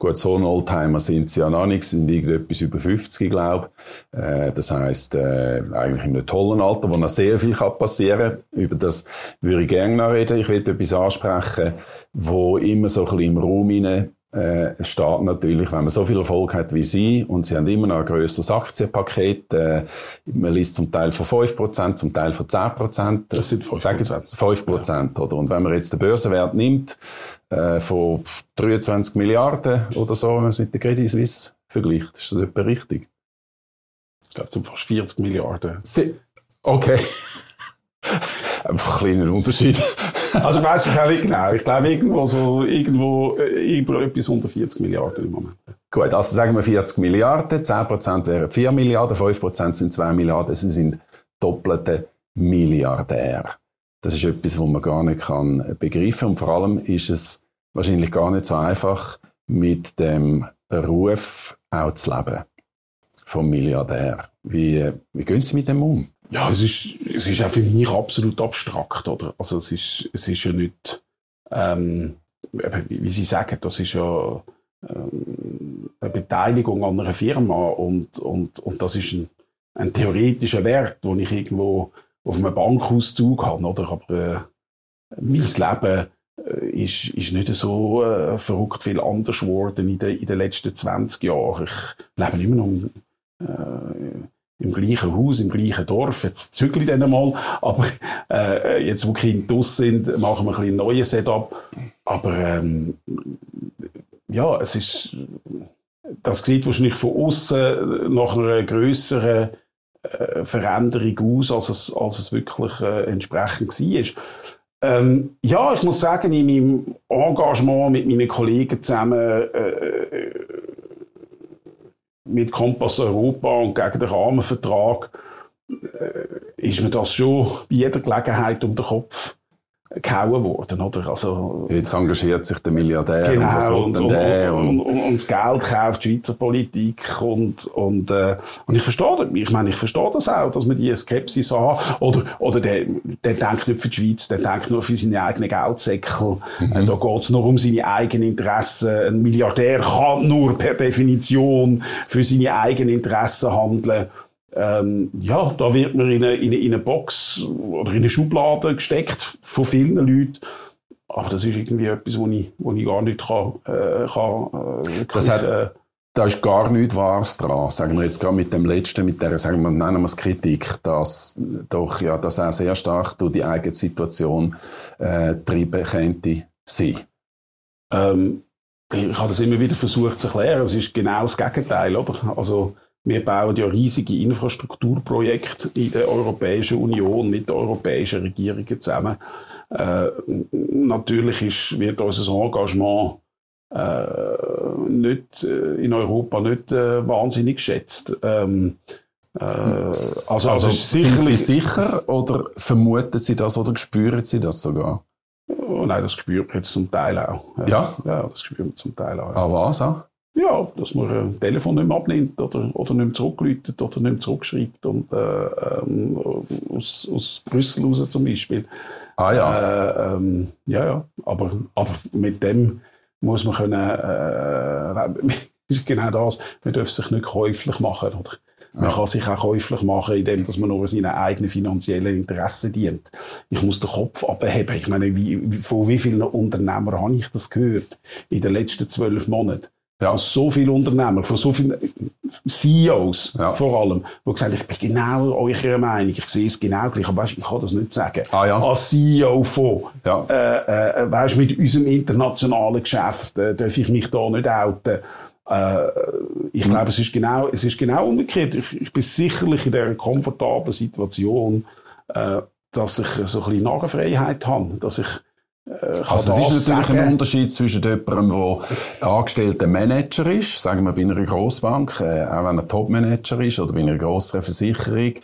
Gut, so ein Oldtimer sind sie ja noch nicht, sind irgendetwas über 50, glaube ich. Äh, das heisst, äh, eigentlich in einem tollen Alter, wo noch sehr viel kann passieren kann. Über das würde ich gerne noch reden. Ich will etwas ansprechen, wo immer so ein bisschen im Raum rein, äh, steht natürlich, wenn man so viel Erfolg hat wie sie und sie haben immer noch ein grösseres Aktienpaket, äh, man liest zum Teil von 5%, zum Teil von 10%. Das sind 5%. Sagen Sie 5%, oder? Und wenn man jetzt den Börsenwert nimmt, äh, von 23 Milliarden oder so, wenn man es mit der Credit Suisse vergleicht, ist das etwa richtig? Ich glaube, es sind fast 40 Milliarden. Sie okay. Ein kleiner Unterschied. Also ich weiss es auch nicht genau. Ich glaube irgendwo so, irgendwo, äh, über etwas unter 40 Milliarden im Moment. Gut, also sagen wir 40 Milliarden, 10% wären 4 Milliarden, 5% sind 2 Milliarden, sie sind doppelte Milliardär. Das ist etwas, was man gar nicht kann begreifen und vor allem ist es wahrscheinlich gar nicht so einfach, mit dem Ruf auch zu leben vom Milliardär. Wie, wie gehen Sie mit dem um? Ja, es ist, es ist auch für mich absolut abstrakt, oder? Also es ist, es ist ja nicht, ähm, wie Sie sagen, das ist ja ähm, eine Beteiligung an einer Firma und, und, und das ist ein, ein theoretischer Wert, den ich irgendwo auf einem Bankauszug habe, oder? Aber äh, mein Leben äh, ist, ist nicht so äh, verrückt viel anders geworden in, de, in den letzten 20 Jahren. Ich lebe immer noch äh, im gleichen Haus, im gleichen Dorf. Jetzt zügle ich dann mal. Aber äh, jetzt, wo Kinder draus sind, machen wir ein, bisschen neues Setup. Aber ähm, ja, es ist, das sieht wahrscheinlich von außen nach einer größeren äh, Veränderung aus, als es, als es wirklich äh, entsprechend war. Ähm, ja, ich muss sagen, in meinem Engagement mit meinen Kollegen zusammen äh, mit Kompass Europa und gegen den Rahmenvertrag äh, ist mir das schon bei jeder Gelegenheit um den Kopf gehauen worden, oder? Also, Jetzt engagiert sich der Milliardär genau, und, und, und, und, und, und, das Geld kauft die Schweizer Politik und, und, äh, und ich verstehe das, ich meine, ich verstehe das auch, dass man die Skepsis hat, oder, oder der, der denkt nicht für die Schweiz, der denkt nur für seine eigenen Geldsäckel, mhm. Äh, da geht's nur um seine eigenen Interessen, ein Milliardär kann nur per Definition für seine eigenen Interessen handeln ähm, ja, da wird man in eine, in, eine, in eine Box oder in eine Schublade gesteckt von vielen Leuten. Aber das ist irgendwie etwas, wo ich, wo ich gar nicht kann, äh, kann äh, das hat, äh, da ist gar nichts Wahres dran. Sagen wir jetzt gerade mit dem letzten, mit der, sagen wir, nennen wir es Kritik, dass doch, ja, dass er sehr stark durch die eigene Situation, äh, treiben könnte sein. Ähm, ich habe das immer wieder versucht zu erklären. Es ist genau das Gegenteil, oder? Also, wir bauen ja riesige Infrastrukturprojekte in der Europäischen Union mit den europäischen Regierungen zusammen. Äh, natürlich ist, wird unser Engagement äh, nicht, äh, in Europa nicht äh, wahnsinnig geschätzt. Ähm, äh, also, also sind Sie sicher oder vermuten Sie das oder spüren Sie das sogar? Oh, nein, das spürt man jetzt zum Teil auch. Ja? Ja, das spürt man zum Teil auch. Aber was auch? Ja, dass man ein Telefon nicht mehr abnimmt oder, oder nicht mehr zurückläutet oder nicht mehr zurückschreibt. Und, äh, ähm, aus, aus Brüssel raus zum Beispiel. Ah ja. Äh, ähm, ja, ja. Aber, aber mit dem muss man können, äh, ist genau das, man darf sich nicht käuflich machen. Oder? Man ja. kann sich auch käuflich machen, indem dass man nur seinen eigenen finanziellen Interessen dient. Ich muss den Kopf abheben. Ich meine, wie, von wie vielen Unternehmern habe ich das gehört in den letzten zwölf Monaten? Ja. Von so vielen Unternehmen, von so vielen CEOs ja. vor allem, die gesagt haben, ich bin genau eurer Meinung, ich sehe es genau gleich, aber weißt, ich kann das nicht sagen. Ah, ja. Als CEO von, ja. äh, äh, weißt, mit unserem internationalen Geschäft äh, darf ich mich da nicht outen. Äh, ich mhm. glaube, es ist genau, es ist genau umgekehrt. Ich, ich bin sicherlich in der komfortablen Situation, äh, dass ich so ein bisschen Nagelfreiheit habe, dass ich äh, also es ist natürlich sagen. ein Unterschied zwischen jemandem, der angestellter Manager ist, sagen wir bei einer Grossbank, äh, auch wenn er Topmanager ist oder bei einer grossen Versicherung,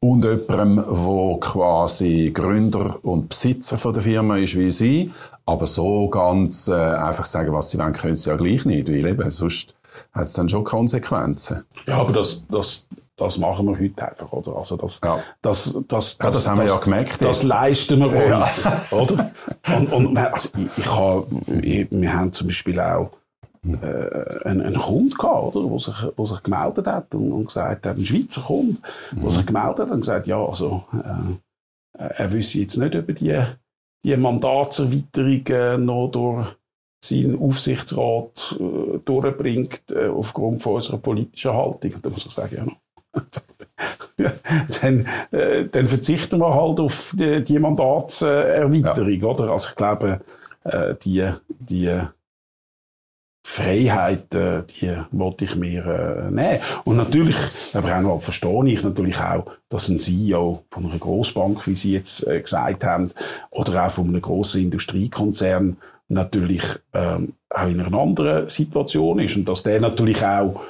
und jemandem, der quasi Gründer und Besitzer von der Firma ist wie Sie, aber so ganz äh, einfach sagen, was sie wollen, können sie ja gleich nicht, weil eben sonst hat es dann schon Konsequenzen. Ja, aber das, das das machen wir heute einfach, oder? Also das, ja. das, das, das, ja, das, haben wir ja gemerkt. Das jetzt. leisten wir uns, ja. oder? Und, und also ich, ich habe, wir haben zum Beispiel auch äh, einen, einen Kunden gehabt, oder? Wo sich, wo sich gemeldet hat und, und gesagt hat, ein Schweizer Kunde, mhm. wo sich gemeldet hat und gesagt, ja, also, äh, er wüsste jetzt nicht über die, die Mandatserweiterung äh, noch durch seinen Aufsichtsrat äh, durchbringt äh, aufgrund von unserer politischen Haltung. Und da muss ich sagen, ja, dann, äh, dann verzichten wir halt auf die, die Mandatserweiterung, ja. oder? Also ich glaube, äh, die, die Freiheit, äh, die wollte ich mir äh, nehmen. Und natürlich, auch noch verstehe ich natürlich auch, dass ein CEO von einer Großbank, wie Sie jetzt äh, gesagt haben, oder auch von einem großen Industriekonzern natürlich ähm, auch in einer anderen Situation ist und dass der natürlich auch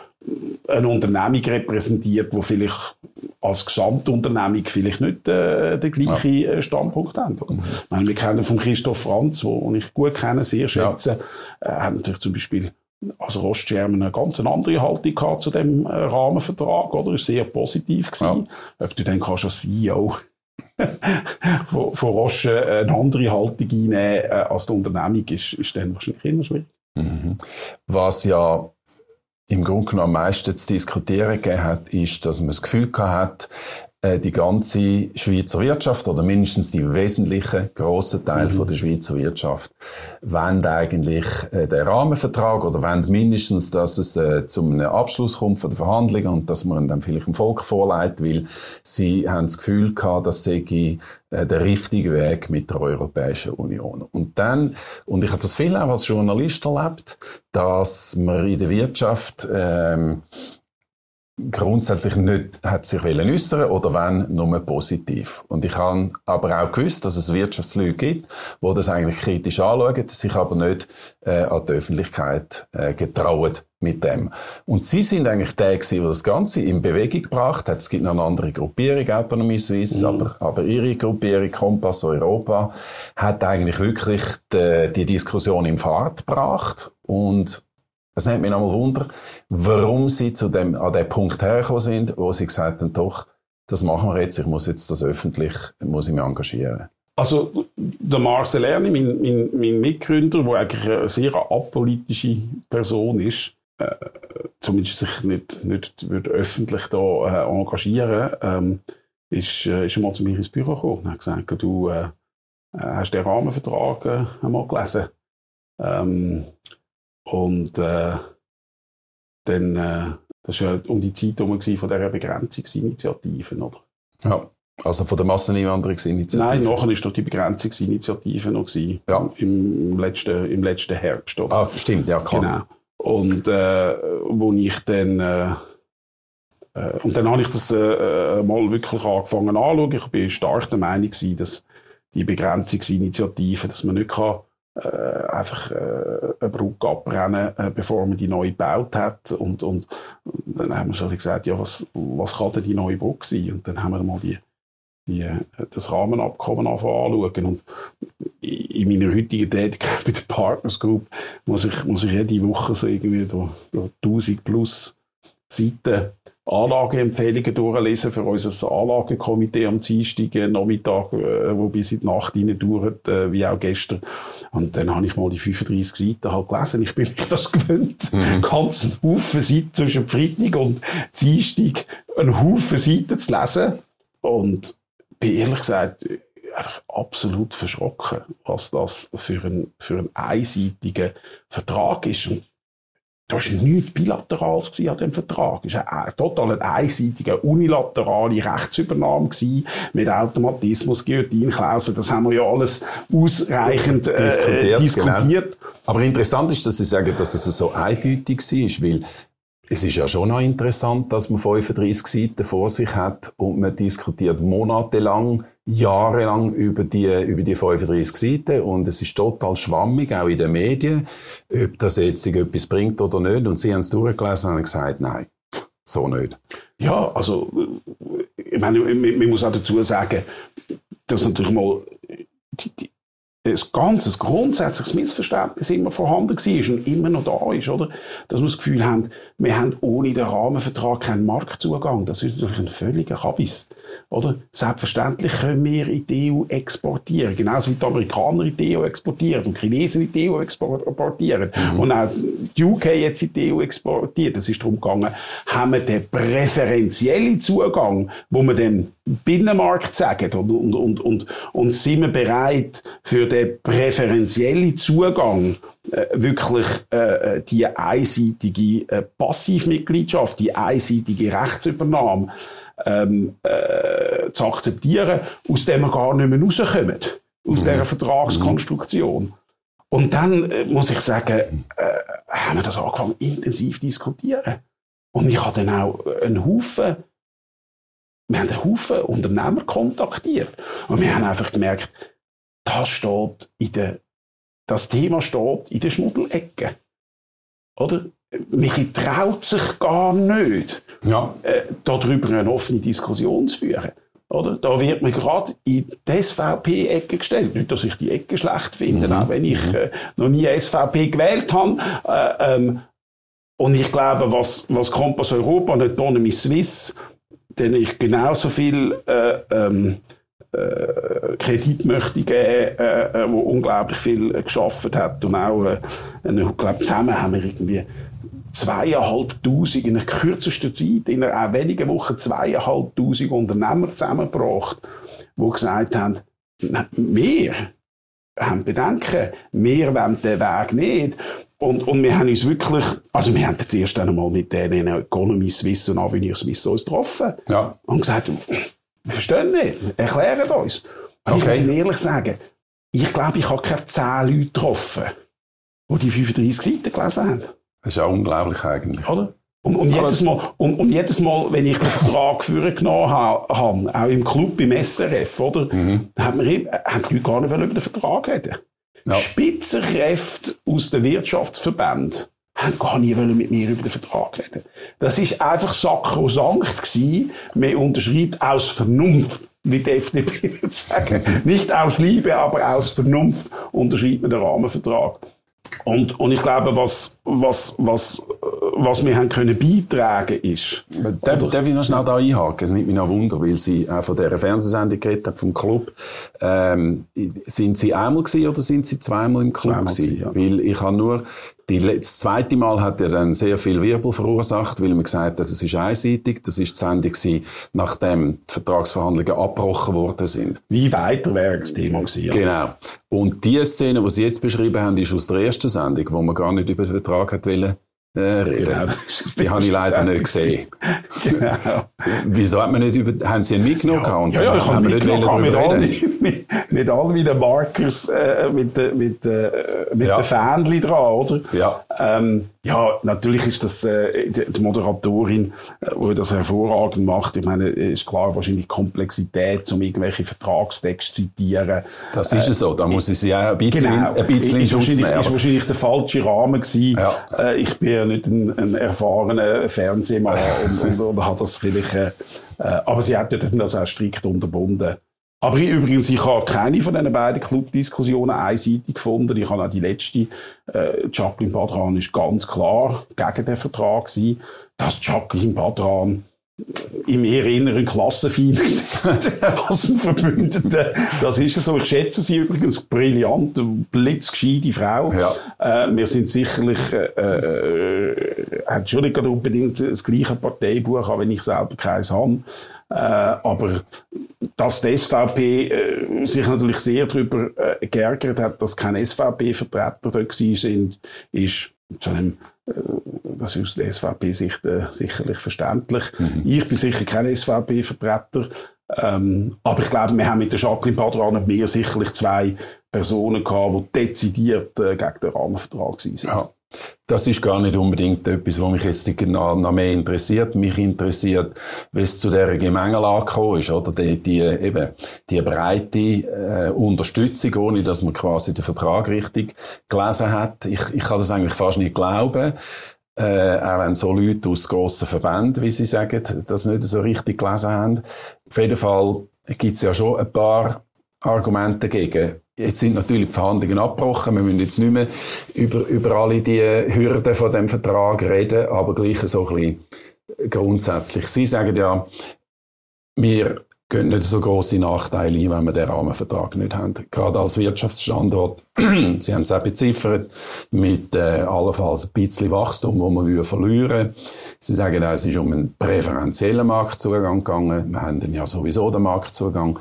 eine Unternehmung repräsentiert, wo vielleicht als Gesamtunternehmung vielleicht nicht äh, den gleichen ja. Äh, Standpunkt haben. Mhm. Ich meine, wir kennen von Christoph Franz, wo ich gut kenne, sehr schätze, ja. äh, hat natürlich zum Beispiel als Rostgerman eine ganz andere Haltung gehabt zu dem äh, Rahmenvertrag, oder? Ist sehr positiv gewesen. Ja. Ob du dann kannst als CEO von, von Roche eine andere Haltung einnehmen äh, als die Unternehmung, ist, ist dann wahrscheinlich immer schwierig. Mhm. Was ja im Grunde genommen am meisten zu diskutieren gegeben hat, ist, dass man das Gefühl hat, äh, die ganze Schweizer Wirtschaft oder mindestens die wesentlichen grossen Teil mhm. von der Schweizer Wirtschaft wollen eigentlich äh, den Rahmenvertrag oder wollen mindestens, dass es äh, zu einem Abschluss kommt von der Verhandlungen und dass man dann vielleicht dem Volk vorleitet, weil sie haben das Gefühl gehabt, dass sei äh, der richtige Weg mit der Europäischen Union. Und dann, und ich habe das viel auch als Journalist erlebt, dass man in der Wirtschaft ähm, grundsätzlich nicht hat sich wollen äußern oder wenn nur positiv. Und ich habe aber auch gewusst, dass es Wirtschaftsleute gibt, die das eigentlich kritisch anschauen, sich aber nicht äh, an die Öffentlichkeit äh, getrauen mit dem. Und sie sind eigentlich die, die das Ganze in Bewegung gebracht hat. Es gibt noch eine andere Gruppierung, Autonomie Suisse, mhm. aber, aber ihre Gruppierung, Kompass Europa, hat eigentlich wirklich die, die Diskussion in Fahrt gebracht und es nimmt mich nochmal Wunder, warum sie zu dem, an dem Punkt hergekommen sind, wo sie gesagt haben, doch, das machen wir jetzt, ich muss jetzt das öffentlich, muss ich mich engagieren. Also, der Marcel Erni, mein, mein, mein Mitgründer, der eigentlich eine sehr apolitische Person ist, äh, zumindest sich nicht, nicht würde öffentlich da äh, engagieren, ähm, ist, äh, ist einmal zu mir ins Büro gekommen und hat gesagt, du äh, äh hast den Rahmenvertrag äh, einmal gelesen. Ähm, und äh, dann, äh, das war ja um die Zeit herum von dieser Begrenzungsinitiative, oder? Ja, also von der Masseneinwanderungsinitiative. Nein, nachher war doch die Begrenzungsinitiative noch gewesen, ja. im, letzten, im letzten Herbst. Oder? Ah, stimmt, ja, kann. Genau. Und äh, wo ich dann äh, äh, und dann habe ich das äh, äh mal wirklich angefangen anzuschauen. Ich bin stark der Meinung gewesen, dass die Begrenzungsinitiative, dass man nicht kann äh, einfach äh, eine Brücke abbrennen, äh, bevor man die neu gebaut hat. Und, und, dann haben wir schon gesagt, ja, was, was kann denn die neue Brücke sein? Und dann haben wir mal die, die, äh, das Rahmenabkommen anschauen. Und in meiner heutigen Tätigkeit bei der Partners Group muss ich, muss ich jede Woche so irgendwie da, da 1000 plus Seiten Anlageempfehlungen durchlesen für unser Anlagekomitee am Dienstag äh, Nachmittag, äh, wo bis in die Nacht hinein dauert, äh, wie auch gestern. Und dann habe ich mal die 35 Seiten halt gelesen. Ich bin mich das gewöhnt. Mhm. Ganz einen Haufen Seiten zwischen Freitag und Dienstag, einen Haufen Seiten zu lesen. Und bin ehrlich gesagt einfach absolut verschrocken, was das für ein, für ein einseitiger Vertrag ist. Und da war nichts Bilaterales an dem Vertrag. Es war eine total einseitige, unilaterale Rechtsübernahme gewesen, mit Automatismus, Guillotinklausel. Das haben wir ja alles ausreichend äh, diskutiert. diskutiert. Genau. Aber interessant ist, dass Sie sagen, dass es so eindeutig war, weil es ist ja schon noch interessant, dass man 35 Seiten vor sich hat und man diskutiert monatelang, jahrelang über die, über die 35 Seiten und es ist total schwammig, auch in den Medien, ob das jetzt etwas bringt oder nicht. Und Sie haben es durchgelesen und gesagt, nein, so nicht. Ja, also, ich meine, man muss auch dazu sagen, dass natürlich mal die, die, ein ganzes grundsätzliches Missverständnis immer vorhanden war und immer noch da ist, oder? Dass wir das Gefühl haben, wir haben ohne den Rahmenvertrag keinen Marktzugang. Das ist natürlich ein völliger Kabis, oder? Selbstverständlich können wir in die EU exportieren. Genauso wie die Amerikaner in die EU exportieren und die Chinesen in die EU exportieren. Mhm. Und auch die UK jetzt in die EU exportiert. Es ist darum gegangen, haben wir den präferentiellen Zugang, wo wir dem Binnenmarkt sagen und, und, und, und, und sind wir bereit für den präferentiellen Zugang wirklich äh, die einseitige äh, Passivmitgliedschaft, die einseitige Rechtsübernahme ähm, äh, zu akzeptieren, aus dem wir gar nicht mehr rauskommen, aus mhm. dieser Vertragskonstruktion. Und dann äh, muss ich sagen, äh, haben wir das angefangen intensiv diskutieren. Und ich habe dann auch einen Haufen wir haben einen Haufen Unternehmer kontaktiert. Und wir haben einfach gemerkt, das steht in der, das Thema steht in der Schmuddelecke. Oder? Mich traut sich gar nicht, ja. äh, darüber eine offene Diskussion zu führen. Oder? Da wird mir gerade in die SVP-Ecke gestellt. Nicht, dass ich die Ecke schlecht finde, mhm. auch wenn ich mhm. äh, noch nie SVP gewählt habe. Äh, ähm, und ich glaube, was, was Kompass Europa und Autonomy Swiss, denen ich genauso viel äh, ähm, äh, Kredit möchte geben, äh, äh, wo unglaublich viel äh, geschafft hat und auch, äh, ich glaube, zusammen haben wir irgendwie zweieinhalbtausend in der kürzesten Zeit, in einer, auch wenigen Wochen zweieinhalbtausend Unternehmer zusammengebracht, die gesagt haben, wir haben Bedenken, wir wollen den Weg nicht. Und, und wir haben uns wirklich, also wir haben jetzt erst einmal mit denen Economy Swiss und Avenir Swiss uns getroffen. Ja. Und gesagt, verstehen nicht, erklären uns. Okay. ich muss ehrlich sagen, ich glaube, ich habe keine zehn Leute getroffen, die die 35 Seiten gelesen haben. Das ist ja unglaublich eigentlich. Oder? Und, und, jedes Mal, und, und, jedes Mal, wenn ich den Vertrag genommen habe, auch im Club, im SRF, oder, mhm. haben, wir, haben die Leute gar nicht über den Vertrag reden. Ja. Spitzenkräfte aus den Wirtschaftsverbänden haben gar nie mit mir über den Vertrag reden. Das ist einfach sakrosankt gewesen. Man unterschreibt aus Vernunft, wie die FDP würde sagen. Nicht aus Liebe, aber aus Vernunft unterschreibt man den Rahmenvertrag. Und, und ich glaube, was, was, was, was wir haben können beitragen ist. Darf, darf ich noch schnell da einhaken? Es nimmt mich noch Wunder, weil Sie auch von dieser Fernsehsendung geredet haben, vom Club. Ähm, sind Sie einmal gewesen oder sind Sie zweimal im Club zweimal gewesen? Ja. Weil ich habe nur die, das zweite Mal hat er dann sehr viel Wirbel verursacht, weil man gesagt hat, das ist einseitig. Das ist die Sendung gewesen, nachdem die Vertragsverhandlungen abgebrochen worden sind. Wie weiter wäre das Thema gewesen, ja. Genau. Und die Szene, die Sie jetzt beschrieben haben, ist aus der ersten Sendung, wo man gar nicht über den Vertrag hat wollen äh. Genau, die habe ich leider nicht gesehen. genau. Wieso hat man nicht über, haben Sie ihn mitgenommen? Ja, und ja, ja ich habe ihn mitgenommen, mit, all, mit, mit all meinen Markers, äh, mit, mit, äh, mit ja. den Fähnchen dran, oder? Ja. Ähm, ja, natürlich ist das äh, die Moderatorin, äh, die das hervorragend macht. Ich meine, ist klar wahrscheinlich Komplexität, um irgendwelche Vertragstexte zu zitieren. Das ist es so. Da muss ich sie auch ein bisschen, genau. ein bisschen ist wahrscheinlich, nehmen. ist wahrscheinlich der falsche Rahmen gewesen. Ja. Äh, ich bin ja nicht ein, ein erfahrener Fernsehmann und, und, und hat das vielleicht, äh, äh, aber sie hat ja das auch strikt unterbunden. Aber ich, übrigens, ich habe keine von diesen beiden Clubdiskussionen einseitig gefunden. Ich habe auch die letzte, äh, Jacqueline Badran ist ganz klar gegen den Vertrag gewesen. Dass Jacqueline Badran im eher inneren Klassenfeind als ein Verbündeter. Das ist so. Ich schätze sie übrigens brillant, blitzgescheite Frau. Ja. Äh, wir sind sicherlich, äh, äh, hat schon nicht unbedingt das gleiche Parteibuch, auch wenn ich selber keins habe. Äh, aber dass die SVP äh, sich natürlich sehr darüber äh, geärgert hat, dass keine SVP-Vertreter da sind, ist zu einem das ist aus der SVP-Sicht äh, sicherlich verständlich. Mhm. Ich bin sicher kein SVP-Vertreter. Ähm, aber ich glaube, wir haben mit der Jacqueline Padran und mir sicherlich zwei Personen gehabt, die dezidiert äh, gegen den Rahmenvertrag waren. Ja. Das ist gar nicht unbedingt etwas, was mich jetzt noch mehr interessiert. Mich interessiert, wie es zu dieser Gemengelage gekommen ist, oder? Die, die, eben, die breite äh, Unterstützung, ohne dass man quasi den Vertrag richtig gelesen hat. Ich, ich kann das eigentlich fast nicht glauben. Äh, auch wenn so Leute aus grossen Verbänden, wie sie sagen, das nicht so richtig gelesen haben. Auf jeden Fall gibt es ja schon ein paar Argumente dagegen. Jetzt sind natürlich die Verhandlungen abgebrochen. Wir müssen jetzt nicht mehr über, über alle die Hürden von dem Vertrag reden, aber gleich so ein bisschen grundsätzlich. Sie sagen ja, wir gehen nicht so große Nachteile ein, wenn wir den Rahmenvertrag nicht haben. Gerade als Wirtschaftsstandort, Sie haben es auch beziffert, mit äh, allenfalls ein bisschen Wachstum, wo wir verlieren Sie sagen auch, es ist um einen präferentiellen Marktzugang gegangen. Wir haben ja sowieso den Marktzugang.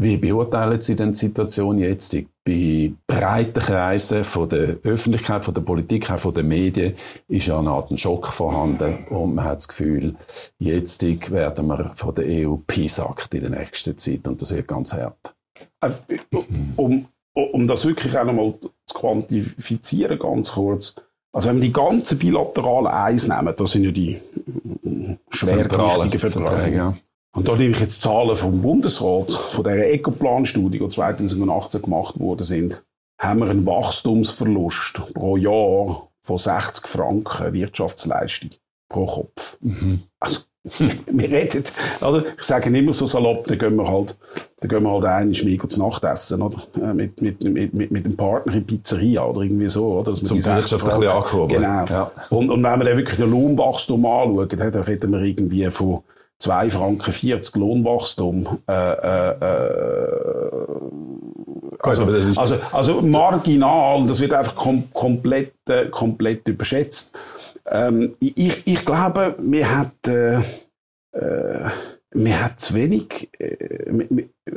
Wie beurteilen Sie denn die Situation jetzt? Bei breiten Kreisen von der Öffentlichkeit, von der Politik, auch von den Medien ist ja eine Art Schock vorhanden und man hat das Gefühl, jetzt werden wir von der EU pisackt in der nächsten Zeit und das wird ganz hart. Also, um, um das wirklich auch nochmal zu quantifizieren, ganz kurz. Also wenn wir die ganzen bilateralen Eins nehmen, das sind ja die schwergewichtigen Verträge. Ja. Und da nehme ich jetzt Zahlen vom Bundesrat, von der Ecoplan-Studie, die 2018 gemacht worden sind, haben wir einen Wachstumsverlust pro Jahr von 60 Franken Wirtschaftsleistung pro Kopf. Mhm. Also, wir reden, oder? Ich sage immer so salopp, da gehen wir halt, da gehen wir halt einmal mehr zu Nacht essen, oder? Äh, mit, mit, mit, mit, mit dem Partner in Pizzeria, oder irgendwie so, oder? Zum Wirtschaft ein bisschen angehoben. Genau. Ja. Und, und wenn wir dann wirklich den Lohnwachstum anschauen, dann reden wir irgendwie von 2 Franken 40 Lohnwachstum. Äh, äh, äh, also, also, also, marginal, das wird einfach kom komplett, äh, komplett überschätzt. Ähm, ich, ich glaube, mir hat, äh, äh, mir hat zu wenig, äh,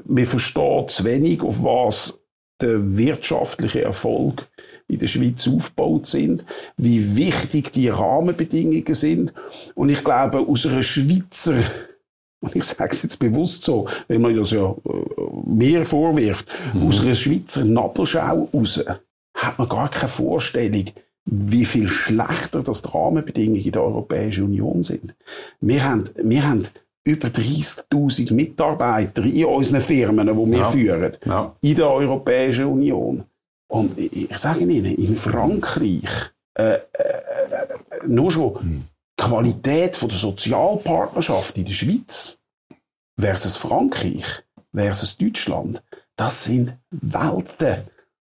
mir versteht zu wenig, auf was der wirtschaftliche Erfolg in der Schweiz aufgebaut sind, wie wichtig die Rahmenbedingungen sind. Und ich glaube, aus einer Schweizer und ich sage es jetzt bewusst so, wenn man das ja äh, mehr vorwirft, mhm. aus einer Schweizer Nabelschau raus hat man gar keine Vorstellung, wie viel schlechter das die Rahmenbedingungen in der Europäischen Union sind. Wir haben, wir haben über 30.000 Mitarbeiter in unseren Firmen, die wir ja. führen, ja. in der Europäischen Union. Und ich, ich sage Ihnen, in Frankreich, äh, äh, äh nur schon mhm. Qualität von der Sozialpartnerschaft in der Schweiz versus Frankreich versus Deutschland, das sind Welten.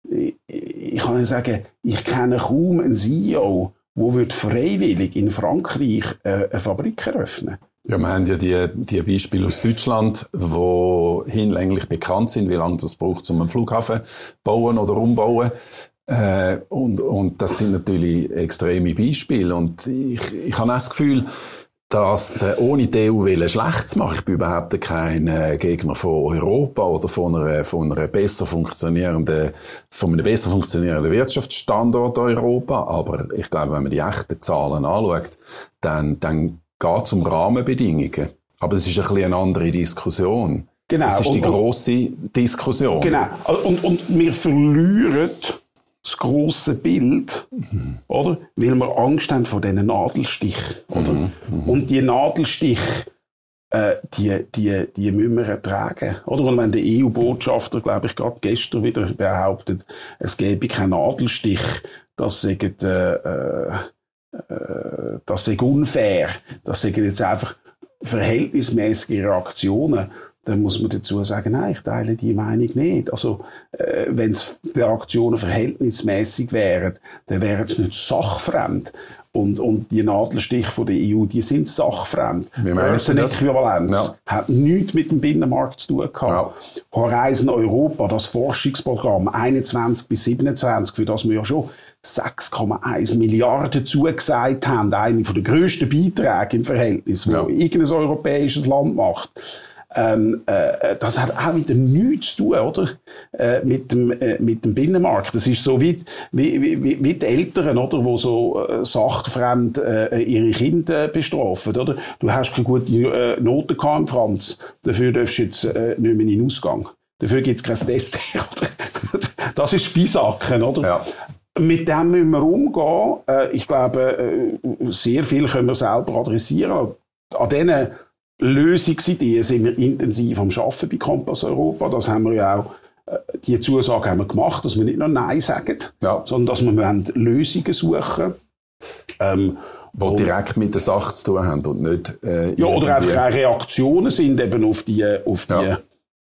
Ich, ich kann Ihnen sagen, ich kenne kaum einen CEO, der freiwillig in Frankreich äh, eine Fabrik eröffnen ja, wir haben ja die, die Beispiele aus Deutschland, wo hinlänglich bekannt sind, wie lange das braucht, um einen Flughafen bauen oder umbauen. Äh, und, und das sind natürlich extreme Beispiele. Und ich, ich habe auch das Gefühl, dass äh, ohne die EU wollen, schlecht zu machen. Ich bin überhaupt kein äh, Gegner von Europa oder von einer, von einer besser funktionierenden, von einem besser funktionierenden Wirtschaftsstandort Europa. Aber ich glaube, wenn man die echten Zahlen anschaut, dann, dann geht es um Rahmenbedingungen. Aber das ist ein bisschen eine andere Diskussion. Genau. Das ist die große Diskussion. Genau. Und, und wir verlieren das große Bild, mhm. oder? Weil wir Angst haben vor diesen Nadelstich, oder? Mhm. Mhm. Und die Nadelstich, äh, die, die, die müssen wir ertragen, oder? Und wenn der EU-Botschafter, glaube ich, gerade gestern wieder behauptet, es gäbe keinen Nadelstich, das sagt, äh, äh, das sei unfair, das sind jetzt einfach verhältnismäßige Reaktionen, dann muss man dazu sagen, nein, ich teile die Meinung nicht. Also, äh, wenn die Reaktionen verhältnismäßig wären, dann wären es nicht sachfremd. Und, und die Nadelstich von der EU, die sind sachfremd. Wie meinst du das? Äquivalenz ja. hat nichts mit dem Binnenmarkt zu tun gehabt. Ja. Horizon Europa, das Forschungsprogramm 21 bis 27, für das wir ja schon 6,1 Milliarden zugesagt haben, eine der grössten Beiträge im Verhältnis, wo ja. irgendein europäisches Land macht. Ähm, äh, das hat auch wieder nichts zu tun, oder? Äh, mit, dem, äh, mit dem Binnenmarkt. Das ist so wie, wie, wie, wie die Eltern, oder? Wo so äh, sachfremd äh, ihre Kinder bestrafen, oder? Du hast keine gute äh, Noten gehabt im Franz. Dafür darfst du jetzt äh, nicht mehr in den Ausgang. Dafür gibt's kein Dessert, oder? Das ist Speisacken, oder? Ja. Mit dem müssen wir umgehen. Äh, ich glaube, äh, sehr viel können wir selber adressieren. An diesen Lösungsideen sind wir intensiv am Arbeiten bei Kompass Europa. Das haben wir ja auch äh, die Zusage haben wir gemacht, dass wir nicht nur Nein sagen, ja. sondern dass wir Lösungen suchen ähm, die direkt mit der Sache zu tun haben und nicht äh, Ja, oder einfach auch Reaktionen sind eben auf die, auf die, ja.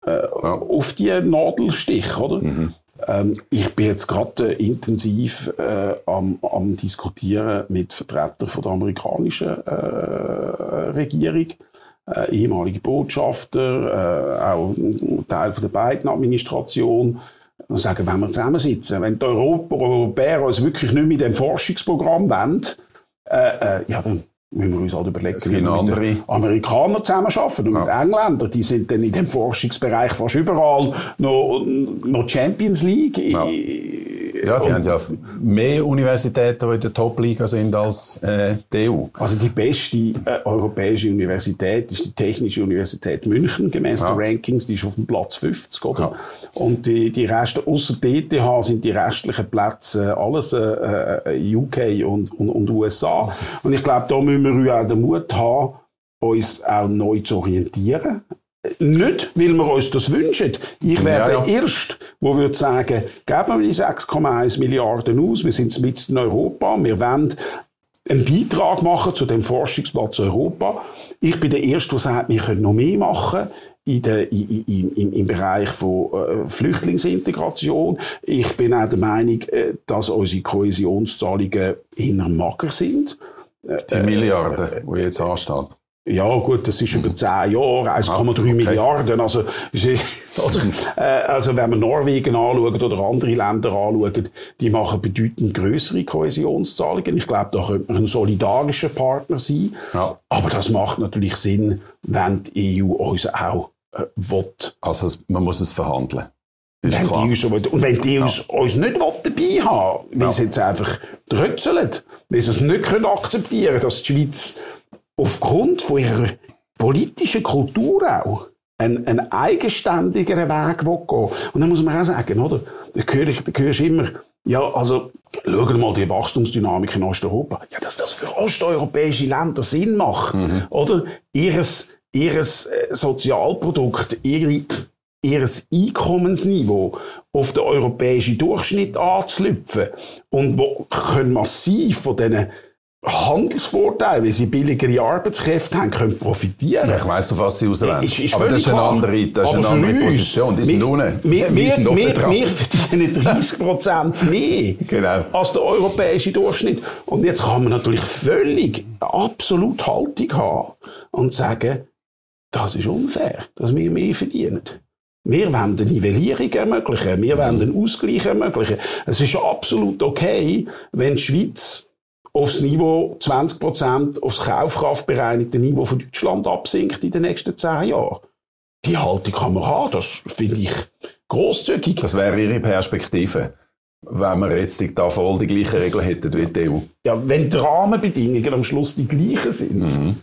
Äh, ja. auf die Nadelstich, oder? Mhm. Ähm, ich bin jetzt gerade äh, intensiv äh, am, am diskutieren mit Vertretern von der amerikanischen äh, Regierung, äh, ehemalige Botschafter, äh, auch Teil von der beiden Administration. Und sagen, wenn wir zusammensitzen, wenn die Europa, Europäer uns wirklich nicht mit dem Forschungsprogramm wollen, äh, äh, ja, dann müssen wir uns halt überlegen, wie wir mit den Amerikanern zusammenarbeiten und ja. mit Engländern. Die sind dann in dem Forschungsbereich fast überall noch, noch Champions League. Ja. Ja, die und, haben ja mehr Universitäten, die in der Top-Liga sind als äh, die EU. Also die beste äh, europäische Universität ist die Technische Universität München, gemäß ja. der Rankings, die ist auf dem Platz 50, oder? Ja. Und die, die Reste, außer DTH sind die restlichen Plätze alles äh, äh UK und, und, und USA. Und ich glaube, da müssen wir auch den Mut haben, uns auch neu zu orientieren. Nicht, weil wir uns das wünschen. Ich wäre ja, ja. der Erste, der würde sagen, geben wir die 6,1 Milliarden aus, wir sind mit in Europa, wir wollen einen Beitrag machen zu dem Forschungsplatz Europa. Ich bin der Erste, der sagt, wir können noch mehr machen in der, in, in, im Bereich von äh, Flüchtlingsintegration. Ich bin auch der Meinung, äh, dass unsere Kohäsionszahlungen eher mager sind. Die Milliarden, äh, die jetzt ansteht. Ja, gut, das ist über zehn Jahre, 1,3 ah, okay. Milliarden. Also, äh, also, wenn man Norwegen anschaut oder andere Länder anschaut, die machen bedeutend größere Kohäsionszahlungen. Ich glaube, da könnte man ein solidarischer Partner sein. Ja. Aber das macht natürlich Sinn, wenn die EU uns auch äh, will. Also, man muss es verhandeln. Wenn die uns, und wenn die uns, ja. uns nicht dabei haben, weil ja. sie jetzt einfach drützeln, weil sie es nicht akzeptieren können, dass die Schweiz aufgrund von ihrer politischen Kultur auch einen, einen eigenständigeren Weg gehen Und dann muss man auch sagen, oder? Da höre ich, da hörst du immer, ja, also, schauen mal die Wachstumsdynamik in Osteuropa. Ja, dass das für osteuropäische Länder Sinn macht, mhm. oder? Ihres, ihres äh, Sozialprodukt, ihre, ihres Einkommensniveau auf den europäischen Durchschnitt anzulüpfen und wo können massiv von diesen Handelsvorteil, weil sie billigere Arbeitskräfte haben, können profitieren. Ich weiss, auf was sie auswählen. Ist, ist aber das ist eine andere, das ist eine andere Position. Die sind wir, unten. Wir, wir, wir, wir verdienen 30 Prozent mehr genau. als der europäische Durchschnitt. Und jetzt kann man natürlich völlig absolut Haltung haben und sagen, das ist unfair, dass wir mehr verdienen. Wir wollen eine Nivellierung ermöglichen. Wir wollen einen Ausgleich ermöglichen. Es ist absolut okay, wenn die Schweiz aufs Niveau 20 Prozent, aufs kaufkraftbereinigte Niveau von Deutschland absinkt in den nächsten zehn Jahren. Die Haltung kann man haben, das finde ich großzügig. Das wäre Ihre Perspektive, wenn wir jetzt da voll die gleichen Regeln hätten wie die EU. Ja, wenn die Rahmenbedingungen am Schluss die gleichen sind, mhm.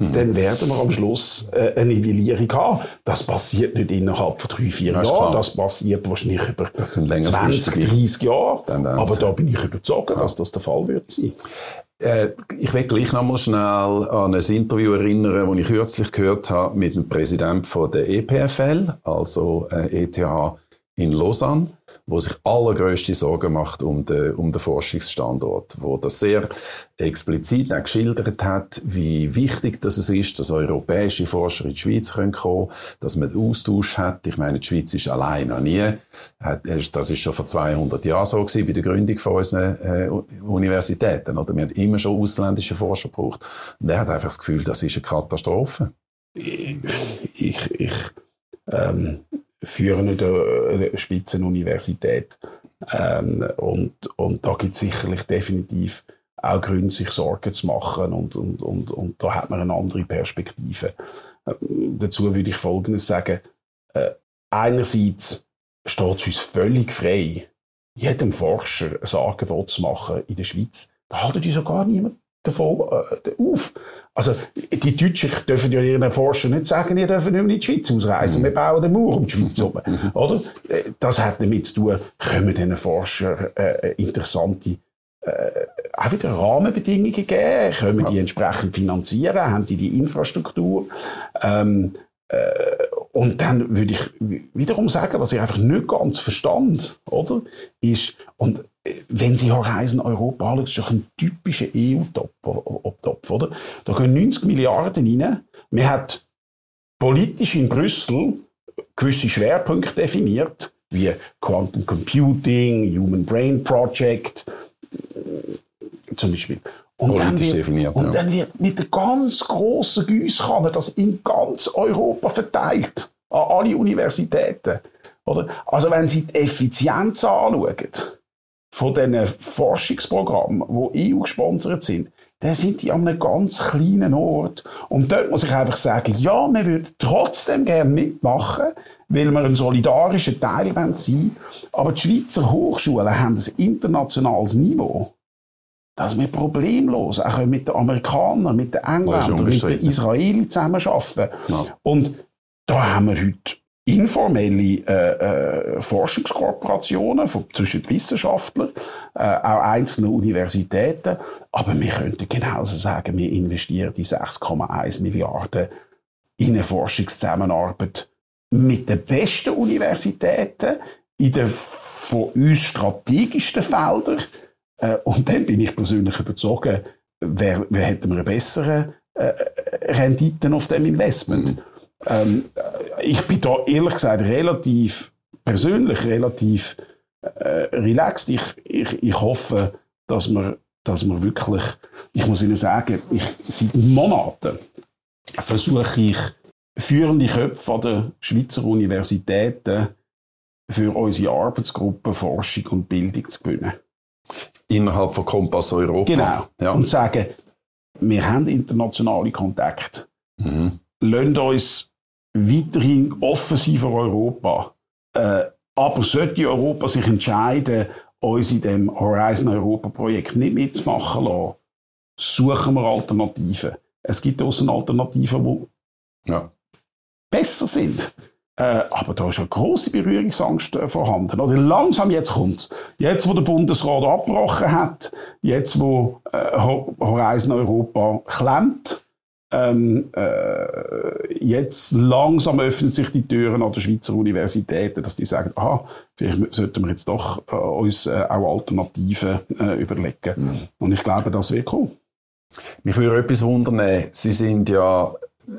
Mhm. dann werden wir am Schluss äh, eine Nivellierung haben. Das passiert nicht innerhalb von drei, vier das Jahren. Das passiert wahrscheinlich über 20, 30 Jahre. Aber da bin ich überzeugt, ja. dass das der Fall wird sein. Äh, ich will gleich noch mal schnell an ein Interview erinnern, das ich kürzlich gehört habe mit dem Präsidenten der EPFL, also äh, ETH in Lausanne wo sich allergrößte Sorgen macht um den, um den Forschungsstandort, wo das sehr explizit auch geschildert hat, wie wichtig das ist, dass europäische Forscher in die Schweiz kommen können, dass man Austausch hat. Ich meine, die Schweiz ist allein noch nie. Das ist schon vor 200 Jahren so gewesen, bei der Gründung von unseren äh, Universitäten. Oder wir haben immer schon ausländische Forscher gebraucht. Und er hat einfach das Gefühl, das ist eine Katastrophe. Ich, ich ähm, führen eine Spitzenuniversität. Ähm, und, und da gibt es sicherlich definitiv auch Gründe, sich Sorgen zu machen und, und, und, und da hat man eine andere Perspektive. Ähm, dazu würde ich Folgendes sagen. Äh, einerseits steht es uns völlig frei, jedem Forscher ein Angebot zu machen in der Schweiz. Da haltet uns ja gar niemand davon äh, auf. Also, die Deutschen dürfen ja ihren Forschern nicht sagen, ihr dürft nicht mehr in die Schweiz ausreisen. Mhm. Wir bauen den Mauer um die Schweiz herum. Mhm. Oder? Äh, das hat damit zu tun, können diesen Forschern äh, interessante äh, auch wieder Rahmenbedingungen geben, können ja. die entsprechend finanzieren, haben die die Infrastruktur. Ähm, äh, und dann würde ich wiederum sagen, was ich einfach nicht ganz verstand, oder? Ist, und wenn Sie Horizon Europa anschauen, ist doch ein typischer EU-Topf, oder? Da gehen 90 Milliarden rein. Man hat politisch in Brüssel gewisse Schwerpunkte definiert, wie Quantum Computing, Human Brain Project, zum Beispiel. Und dann, wird, definiert, und ja. dann wird mit der ganz grossen Gießkanne das in ganz Europa verteilt. An alle Universitäten. Oder? Also wenn Sie die Effizienz anschauen, von diesen Forschungsprogrammen, die EU gesponsert sind, dann sind die an einem ganz kleinen Ort. Und dort muss ich einfach sagen, ja, wir würden trotzdem gerne mitmachen, weil wir ein solidarischer Teil sein. Aber die Schweizer Hochschulen haben ein internationales Niveau dass wir problemlos auch mit den Amerikanern, mit den Engländern, mit den Israelis zusammenarbeiten. Ja. Und da haben wir heute informelle äh, äh, Forschungskooperationen von, zwischen Wissenschaftlern, äh, auch einzelnen Universitäten. Aber wir könnten genauso sagen, wir investieren die 6,1 Milliarden in eine Forschungszusammenarbeit mit den besten Universitäten in den von uns strategischsten Feldern äh, und dann bin ich persönlich überzeugt, wer, wer hätte eine bessere äh, Renditen auf dem Investment. Mhm. Ähm, ich bin da ehrlich gesagt relativ, persönlich relativ äh, relaxed. Ich, ich, ich hoffe, dass wir, dass wir wirklich, ich muss Ihnen sagen, ich, seit Monaten versuche ich, führende Köpfe an den Schweizer Universitäten für unsere Arbeitsgruppe Forschung und Bildung zu gewinnen. Innerhalb von Kompass Europa. Genau. Ja. Und sagen, wir haben internationale Kontakte. Mhm. Lasst uns weiterhin offen sein für Europa. Äh, aber sollte Europa sich entscheiden, uns in dem Horizon Europa Projekt nicht mitzumachen lassen, suchen wir Alternativen. Es gibt auch Alternativen, die ja. besser sind. Äh, aber da ist eine grosse Berührungsangst äh, vorhanden. Oder langsam jetzt kommt's. Jetzt, wo der Bundesrat abgebrochen hat, jetzt, wo äh, Horizon Europa klemmt, ähm, äh, jetzt langsam öffnen sich die Türen an den Schweizer Universitäten, dass die sagen, aha, vielleicht sollten wir jetzt doch äh, uns äh, auch Alternativen äh, überlegen. Mhm. Und ich glaube, das wird kommen. Mich würde etwas wundern, Sie sind ja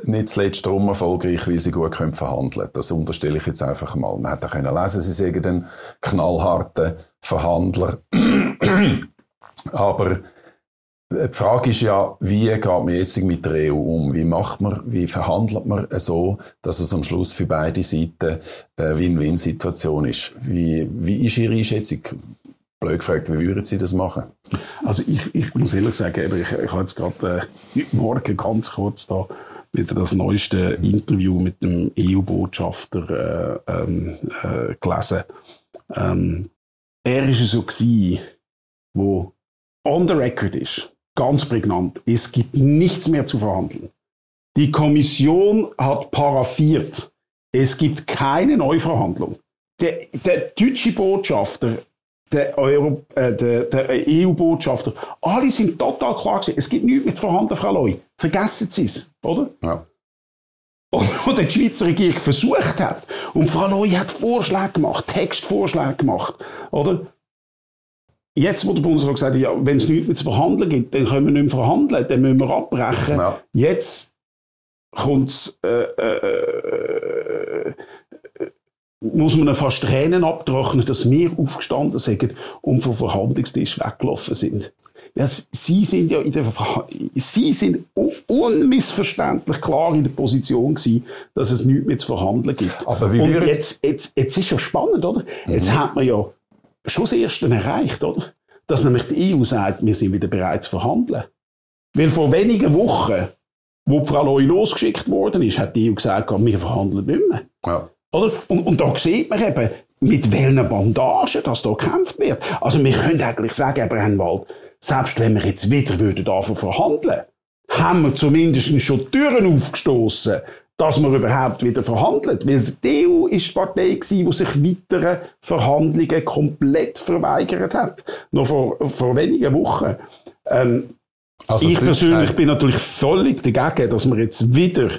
nicht zuletzt darum erfolgreich, weil Sie gut können verhandeln können. Das unterstelle ich jetzt einfach mal. Man hätte können lesen, Sie sagen einen knallharten Verhandler. Aber die Frage ist ja, wie geht man jetzt mit der EU um? Wie macht man, wie verhandelt man so, dass es am Schluss für beide Seiten eine Win-Win-Situation ist? Wie, wie ist Ihre Einschätzung? Blöd gefragt, wie würden Sie das machen? Also ich, ich muss ehrlich sagen, ich, ich habe jetzt gerade äh, morgen ganz kurz da wieder das neueste Interview mit dem EU-Botschafter äh, ähm, äh, gelesen. Ähm, er ist so gewesen, wo on the record ist, ganz prägnant, es gibt nichts mehr zu verhandeln. Die Kommission hat paraffiert, es gibt keine Neuverhandlung. Der, der deutsche Botschafter der, Euro, äh, der, der EU-Botschafter, alle sind total klar gewesen, es gibt nichts mit verhandeln, Frau Loi. Vergessen Sie es, oder? Ja. Und die Schweizer Regierung versucht hat, und Frau Loi hat Vorschläge gemacht, Textvorschläge gemacht, oder? Jetzt, wo der Bundesrat gesagt hat, ja, wenn es nichts mehr zu verhandeln gibt, dann können wir nicht mehr verhandeln, dann müssen wir abbrechen. Ja. Jetzt kommt äh, äh, äh, muss man fast Tränen abtrocknen, dass wir aufgestanden sind und vom Verhandlungstisch weggelaufen sind. Ja, sie sind ja in der Sie sind unmissverständlich klar in der Position gewesen, dass es nichts mehr zu verhandeln gibt. Aber wie und jetzt, jetzt, jetzt ist ja spannend, oder? Mhm. Jetzt hat man ja schon das Erste erreicht, oder? Dass nämlich die EU sagt, wir sind wieder bereit zu verhandeln. Weil vor wenigen Wochen, wo die Frau Loi losgeschickt worden ist, hat die EU gesagt, wir verhandeln nicht mehr. Ja. Oder? Und, und da sieht man eben, mit welchen Bandagen das da gekämpft wird. Also wir können eigentlich sagen, Herr Brennwald, selbst wenn wir jetzt wieder würden davon verhandeln, haben wir zumindest schon Türen aufgestoßen, dass man überhaupt wieder verhandelt. Weil die EU ist die Partei gewesen, die sich weitere Verhandlungen komplett verweigert hat. Noch vor, vor wenigen Wochen. Ähm, also ich persönlich bin natürlich völlig dagegen, dass man jetzt wieder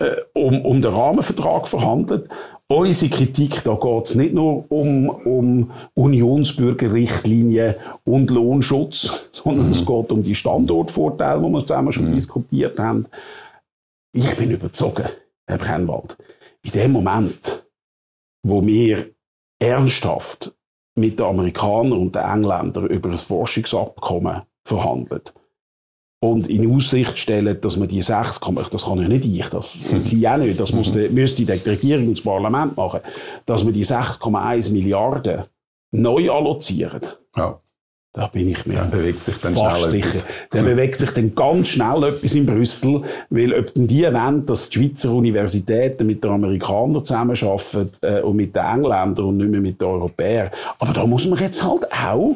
äh, um, um den Rahmenvertrag verhandelt. Unsere Kritik, da geht es nicht nur um, um Unionsbürgerrichtlinien und Lohnschutz, sondern mhm. es geht um die Standortvorteile, die wir zusammen schon mhm. diskutiert haben. Ich bin überzogen, Herr Brennwald. In dem Moment, wo wir ernsthaft mit den Amerikanern und den Engländern über ein Forschungsabkommen verhandeln, und in Aussicht stellen, dass man die 6, das kann ja nicht ich, das sie auch nicht, das muss, müsste die Regierung und das Parlament machen, dass man die 6,1 Milliarden neu allozieren. Ja. Da bin ich mir dann bewegt sich dann fast schnell sicher. Dann bewegt sich dann ganz schnell etwas in Brüssel, weil ob denn die wollen, dass die Schweizer Universitäten mit den Amerikanern zusammenarbeiten äh, und mit den Engländern und nicht mehr mit den Europäern. Aber da muss man jetzt halt auch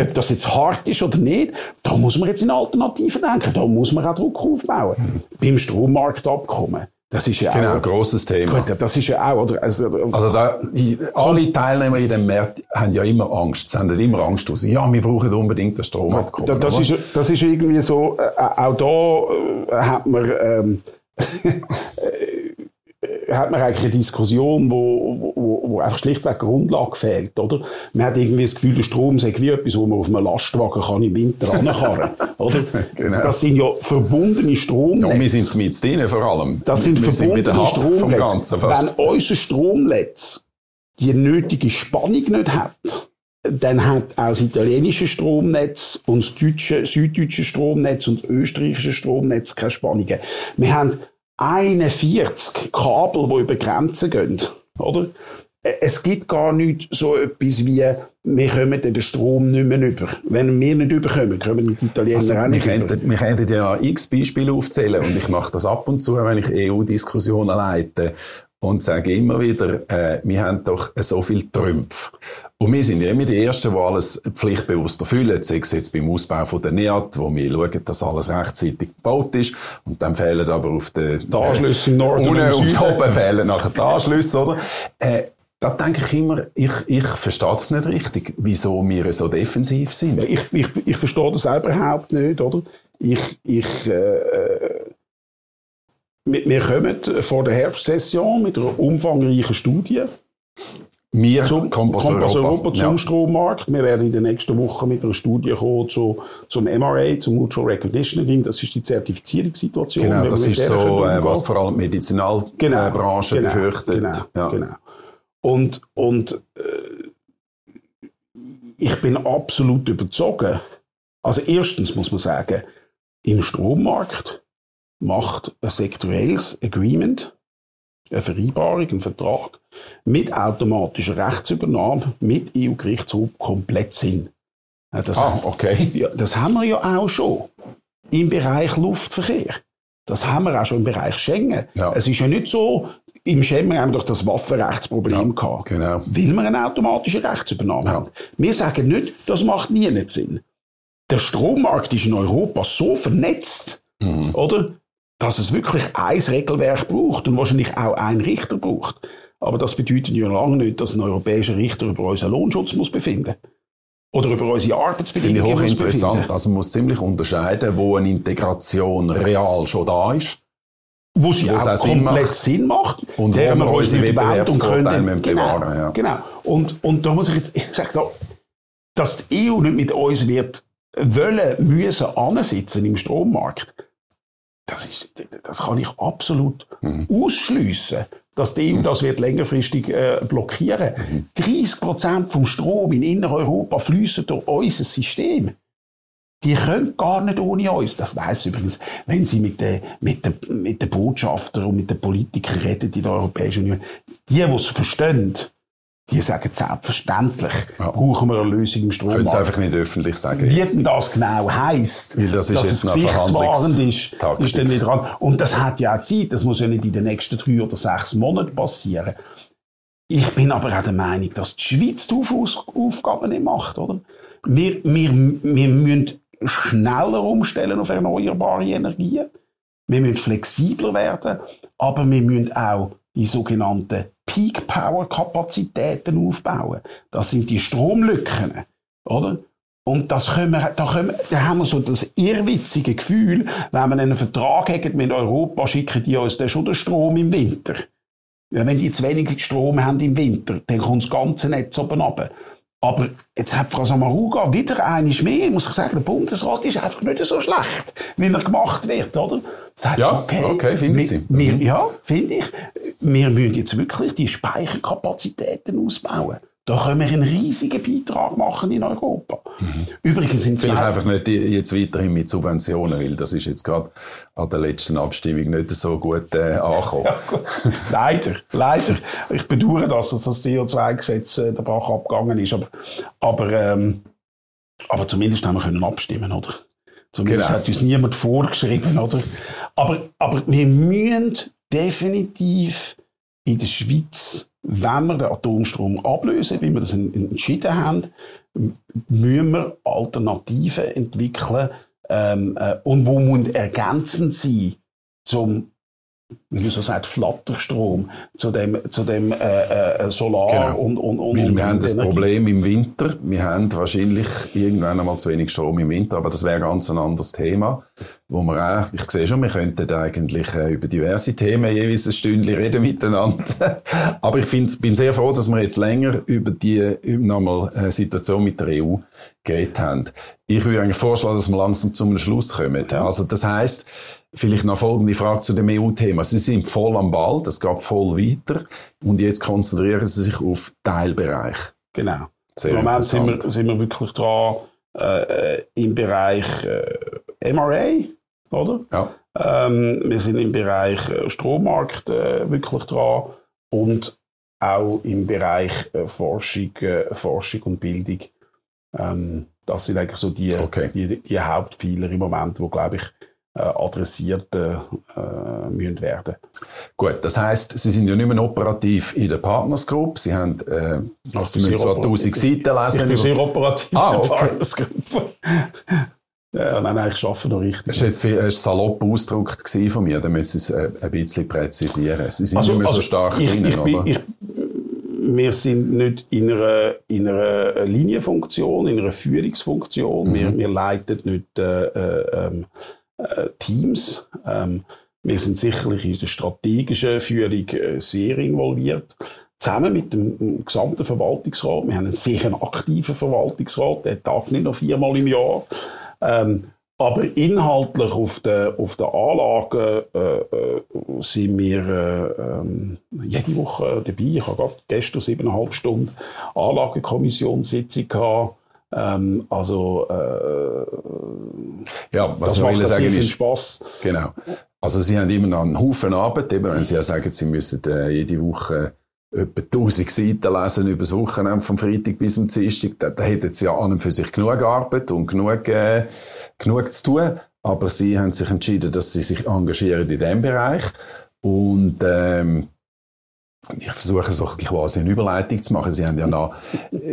ob das jetzt hart ist oder nicht, da muss man jetzt in Alternativen denken. Da muss man auch Druck aufbauen. Mhm. Beim Strommarktabkommen. Das ist ja genau, auch. ein grosses Thema. Gut, das ist ja auch, oder? Also, also da, alle Teilnehmer in dem Markt haben ja immer Angst. Sie haben immer Angst, sie, ja, wir brauchen unbedingt das Stromabkommen. Das, ist, das ist irgendwie so, äh, auch da äh, hat man, ähm, hat man eigentlich eine Diskussion, wo, wo, wo einfach schlichtweg Grundlage fehlt, oder? Man hat irgendwie das Gefühl, der Strom sei wie etwas, wo man auf einem Lastwagen kann im Winter ankarren, oder? genau. Das sind ja verbundene Stromnetze. Ja, wir sind mit denen vor allem. Das sind wir verbundene Stromnetze. Wenn unser Stromnetz die nötige Spannung nicht hat, dann hat auch das italienische Stromnetz und das deutsche, süddeutsche Stromnetz und das österreichische Stromnetz keine Spannungen. Wir haben 41 Kabel, die über Grenzen gehen, oder? Es gibt gar nicht so etwas wie, wir kommen den Strom nicht mehr über. Wenn wir nicht überkommen, kommen die Italiener also, auch nicht wir über. wir könnten ja x Beispiele aufzählen und ich mache das ab und zu, wenn ich EU-Diskussionen leite und sage immer wieder, äh, wir haben doch so viel Trümpfe. Und wir sind ja immer die Ersten, die alles pflichtbewusst erfüllen, sei es jetzt beim Ausbau von der NEAT, wo wir schauen, dass alles rechtzeitig gebaut ist. Und dann fehlen aber auf den... Die Anschlüsse im Norden und, und oben fehlen nachher die Anschlüsse, oder? Äh, da denke ich immer, ich, ich verstehe es nicht richtig, wieso wir so defensiv sind. Ich, ich, ich verstehe das selber überhaupt nicht, oder? Ich, ich, äh, wir kommen vor der Herbstsession mit einer umfangreichen Studie. Wir, zum Kompass, Kompass Europa, Europa zum ja. Strommarkt. Wir werden in den nächsten Wochen mit einer Studie kommen zu, zum MRA, zum Mutual Recognition Agreement. Das ist die Zertifizierungssituation. Genau, das ist so, äh, was vor allem die Medizinalbranche genau, genau, befürchtet. Genau, ja. genau. Und, und äh, ich bin absolut überzogen. Also erstens muss man sagen, im Strommarkt macht ein sektorelles Agreement, eine Vereinbarung, ein Vertrag mit automatischer Rechtsübernahme mit EU-Gerichtshof komplett Sinn. Das, ah, okay. Ja, das haben wir ja auch schon im Bereich Luftverkehr. Das haben wir auch schon im Bereich Schengen. Ja. Es ist ja nicht so, im Schengen haben wir doch das Waffenrechtsproblem ja, gehabt. Genau. Weil wir eine automatische Rechtsübernahme ja. haben. Wir sagen nicht, das macht nie nicht Sinn. Der Strommarkt ist in Europa so vernetzt, mhm. oder? Dass es wirklich ein Regelwerk braucht und wahrscheinlich auch ein Richter braucht. Aber das bedeutet ja lange nicht, dass ein europäischer Richter über unseren Lohnschutz muss befinden oder über unsere Arbeitsbedingungen. Finde ich hochinteressant. Also man muss ziemlich unterscheiden, wo eine Integration real schon da ist wo sie auch, auch Sinn komplett macht. Sinn macht, und der wir uns nicht und können genau, bewahren. Ja. Genau. Und, und da muss ich jetzt, ich sage da, dass die EU nicht mit uns wird wollen, müssen ansitzen im Strommarkt, das, ist, das kann ich absolut mhm. ausschliessen, dass die mhm. das wird längerfristig äh, blockieren. Mhm. 30 Prozent vom Strom in Innereuropa fließen durch unser System. Die können gar nicht ohne uns. Das weiß übrigens, wenn Sie mit den, mit den, mit den Botschaftern und mit den Politikern reden in der Europäischen Union. Die, die es verstehen, die sagen selbstverständlich, ja. brauchen wir eine Lösung im Strommarkt. Können Sie einfach nicht öffentlich sagen. Wie jetzt. das genau heisst, Weil das ist dass jetzt es gesichtswahrend ist, ist dann wieder dran. Und das hat ja auch Zeit. Das muss ja nicht in den nächsten drei oder sechs Monaten passieren. Ich bin aber auch der Meinung, dass die Schweiz die Aufgaben nicht macht, oder? Wir, wir, wir müssen schneller umstellen auf erneuerbare Energien. Wir müssen flexibler werden, aber wir müssen auch die sogenannten Peak Power Kapazitäten aufbauen. Das sind die Stromlücken, oder? Und das können wir, da, können wir, da haben wir so das irrwitzige Gefühl, wenn wir einen Vertrag haben mit Europa, schicken die uns dann schon den Strom im Winter. Ja, wenn die zu wenig Strom haben im Winter, dann kommt das ganze Netz oben runter. Aber jetzt hat Frau Samaruga wieder eines mehr, muss ich sagen, der Bundesrat ist einfach nicht so schlecht, wie er gemacht wird, oder? Sagt, ja, okay, okay finde ich. Wir, ja, finde ich. Wir müssen jetzt wirklich die Speicherkapazitäten ausbauen. Da können wir einen riesigen Beitrag machen in Europa. Mhm. Übrigens sind Vielleicht einfach nicht jetzt weiterhin mit Subventionen, weil das ist jetzt gerade an der letzten Abstimmung nicht so gut äh, angekommen. Ja, gut. leider, leider. Ich bedauere das, dass das CO2-Gesetz äh, der Bach abgegangen ist. Aber, aber, ähm, aber zumindest haben wir können abstimmen, oder? Zumindest genau. hat uns niemand vorgeschrieben, oder? Aber, aber wir müssen definitiv in der Schweiz wenn wir den Atomstrom ablösen, wie wir das entschieden haben, müssen wir Alternativen entwickeln ähm, äh, und wo muss ergänzend sein zum wie so sagt, Flatterstrom zu dem, zu dem äh, äh, Solar genau. und, und, und Weil wir haben das Problem im Winter. Wir haben wahrscheinlich irgendwann einmal zu wenig Strom im Winter, aber das wäre ganz ein anderes Thema, wo wir auch, ich sehe schon, wir könnten eigentlich äh, über diverse Themen jeweils ein Stündchen reden miteinander. aber ich find, bin sehr froh, dass wir jetzt länger über die nochmal äh, Situation mit der EU geredet haben. Ich würde eigentlich vorschlagen, dass wir langsam zum Schluss kommen. Also das heißt, Vielleicht noch folgende Frage zu dem EU-Thema. Sie sind voll am Ball, das geht voll weiter und jetzt konzentrieren Sie sich auf Teilbereich. Genau. Sehr Im Moment sind wir, sind wir wirklich dran äh, im Bereich äh, MRA, oder? Ja. Ähm, wir sind im Bereich äh, Strommarkt äh, wirklich dran und auch im Bereich äh, Forschung, äh, Forschung und Bildung. Ähm, das sind eigentlich so die, okay. die, die Hauptpfeiler im Moment, wo glaube ich äh, adressiert äh, müssen werden. Gut, das heißt, Sie sind ja nicht mehr operativ in der Partners Group. Sie haben, äh, Sie müssen zwar 1000 Seiten lesen. Ich bin sehr operativ ah, in der okay. Partners Group. Ja, nein, nein, ich arbeite noch richtig. Das war jetzt ein salopp ausgedrückt von mir, damit Sie es äh, ein bisschen präzisieren. Sie sind also, nicht mehr also so stark ich, drin, ich bin, ich, wir sind nicht in einer, in einer Linienfunktion, in einer Führungsfunktion. Mhm. Wir, wir leiten nicht äh, äh, ähm, äh, Teams. Ähm, wir sind sicherlich in der strategischen Führung äh, sehr involviert zusammen mit dem gesamten Verwaltungsrat. Wir haben einen sehr aktiven Verwaltungsrat, der tagt nicht noch viermal im Jahr. Ähm, aber inhaltlich auf der, auf der Anlage äh, äh, sind wir äh, ähm, jede Woche dabei. Ich habe gerade gestern siebeneinhalb Stunden Anlagekommissionssitzung gehabt. Ähm, also äh, ja, was das ich will sagen ist Spaß. Genau. Also Sie haben immer noch einen Haufen Arbeit, eben wenn Sie ja sagen, Sie müssen äh, jede Woche etwa 1000 Seiten lesen über das Wochenende vom Freitag bis zum Dienstag, da, da hätten sie ja an und für sich genug Arbeit und genug, äh, genug zu tun. Aber sie haben sich entschieden, dass sie sich engagieren in diesem Bereich. Und ähm, ich versuche so quasi eine Überleitung zu machen. Sie haben ja noch,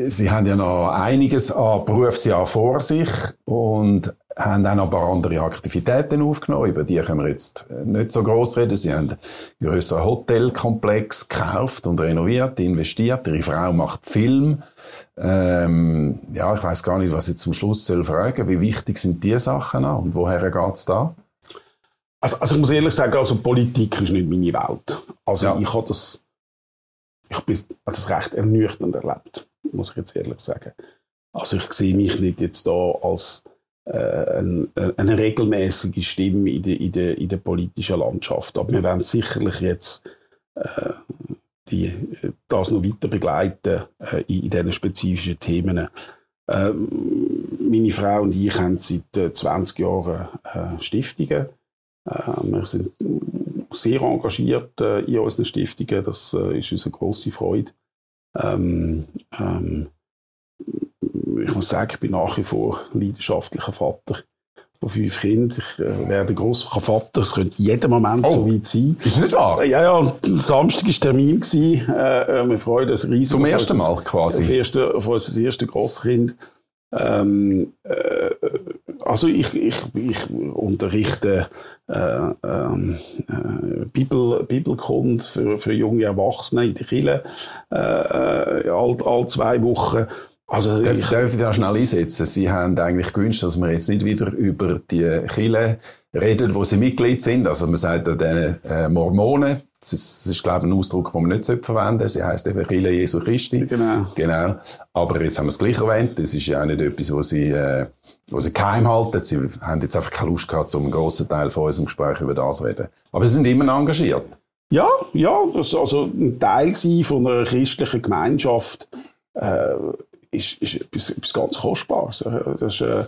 Sie haben ja noch einiges an Berufsjahr vor sich und haben auch noch ein paar andere Aktivitäten aufgenommen. Über die können wir jetzt nicht so groß reden. Sie haben einen grösseren Hotelkomplex gekauft und renoviert, investiert. Ihre Frau macht Film. Ähm, ja, ich weiß gar nicht, was ich zum Schluss soll fragen. Wie wichtig sind diese Sachen noch und woher geht's da? Also, also ich muss ehrlich sagen, also Politik ist nicht meine Welt. Also ja. ich habe das ich bin das recht ernüchternd erlebt, muss ich jetzt ehrlich sagen. Also ich sehe mich nicht jetzt da als äh, eine, eine regelmäßige Stimme in der, in, der, in der politischen Landschaft. Aber wir werden sicherlich jetzt äh, die, das noch weiter begleiten äh, in, in diesen spezifischen Themen. Äh, meine Frau und ich haben seit 20 äh, Jahren äh, Stiftungen. Äh, wir sind sehr engagiert äh, in unseren Stiftungen. Das äh, ist uns eine grosse Freude. Ähm, ähm, ich muss sagen, ich bin nach wie vor leidenschaftlicher Vater von fünf Kindern. Ich äh, werde Großvater. Es könnte jeden Moment oh, so weit sein. Ist nicht wahr? Ja, ja. Samstag war Termin. Gewesen. Äh, äh, wir freuen uns riesig. Zum ersten Mal quasi? Auf, erste, auf unser erstes Grosskind. Ähm, äh, also ich, ich, ich unterrichte äh, ähm, äh, Bibel, Bibelkund für, für junge Erwachsene in der Kirche äh, äh all, all zwei Wochen. Also darf, ich, darf ich da schnell einsetzen? Sie haben eigentlich gewünscht, dass wir jetzt nicht wieder über die Kirche reden, wo Sie Mitglied sind. Also man sagt ja den äh, Mormonen, das ist, das ist, glaube ich, ein Ausdruck, den man nicht verwenden sollte. Sie heisst eben Kirche Jesu Christi. Genau. Genau. Aber jetzt haben wir es gleich erwähnt. Das ist ja auch nicht etwas, wo Sie, äh, wo Sie geheim halten. Sie haben jetzt einfach keine Lust gehabt, um einen grossen Teil von unserem Gespräch über das zu reden. Aber Sie sind immer engagiert. Ja, ja. Das also ein Teil sein von einer christlichen Gemeinschaft äh, ist, ist etwas, etwas ganz Kostbares. Das ist, äh,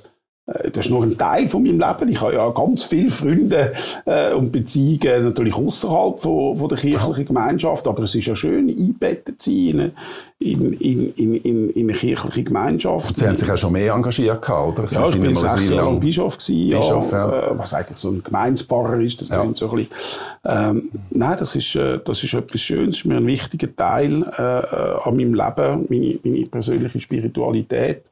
das ist nur ein Teil von meinem Leben. Ich habe ja ganz viele Freunde äh, und Beziehungen natürlich außerhalb von, von der kirchlichen Gemeinschaft, aber es ist ja schön, eingebettet zu sein in, in, in, in, in eine kirchliche Gemeinschaft. Sie haben sich ja schon mehr engagiert, gehabt, oder? Sie ja, ich bin sechs Jahre lang Bischof gewesen, Bischof, ja, ja. Äh, was eigentlich so ein Gemeindepfarrer ist, das ja. so ein bisschen. Ähm, nein, das ist, äh, das ist etwas Schönes, das ist mir ein wichtiger Teil äh, äh an meinem Leben, meine, meine persönliche Spiritualität.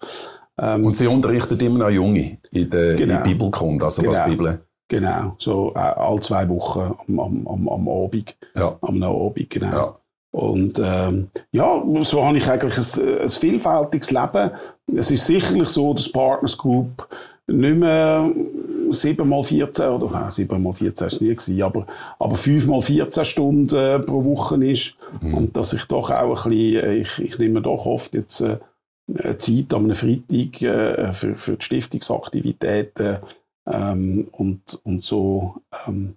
Ähm, und Sie unterrichten immer noch Junge in der genau, in Bibelkunde, also genau, was Bibel. Genau, so äh, alle zwei Wochen am, am, am, am Abend. Ja. Am Abend, genau. Ja. Und ähm, ja, so habe ich eigentlich ein, ein vielfältiges Leben. Es ist sicherlich so, dass Partners Group nicht mehr 7 mal 14 oder äh, 7 mal 14 ist es nie gewesen, aber, aber 5 mal 14 Stunden äh, pro Woche ist. Mhm. Und dass ich doch auch ein bisschen, äh, ich, ich nehme doch oft jetzt äh, Zeit am Freitag äh, für, für die Stiftungsaktivitäten ähm, und, und so ähm,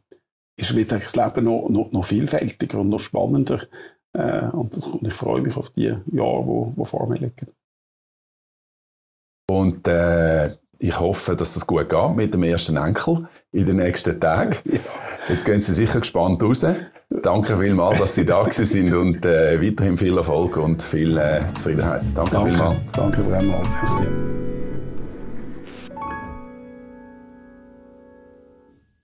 ist wird das Leben noch, noch, noch vielfältiger und noch spannender äh, und, und, ich freue mich auf die Jahre, die vor mir liegen. Und äh, ich hoffe, dass das gut geht mit dem ersten Enkel in den nächsten Tagen. Ja. Jetzt gehen Sie sicher gespannt raus. Danke vielmals, dass Sie da sind und äh, weiterhin viel Erfolg und viel äh, Zufriedenheit. Danke, Danke vielmals. Danke vielmals.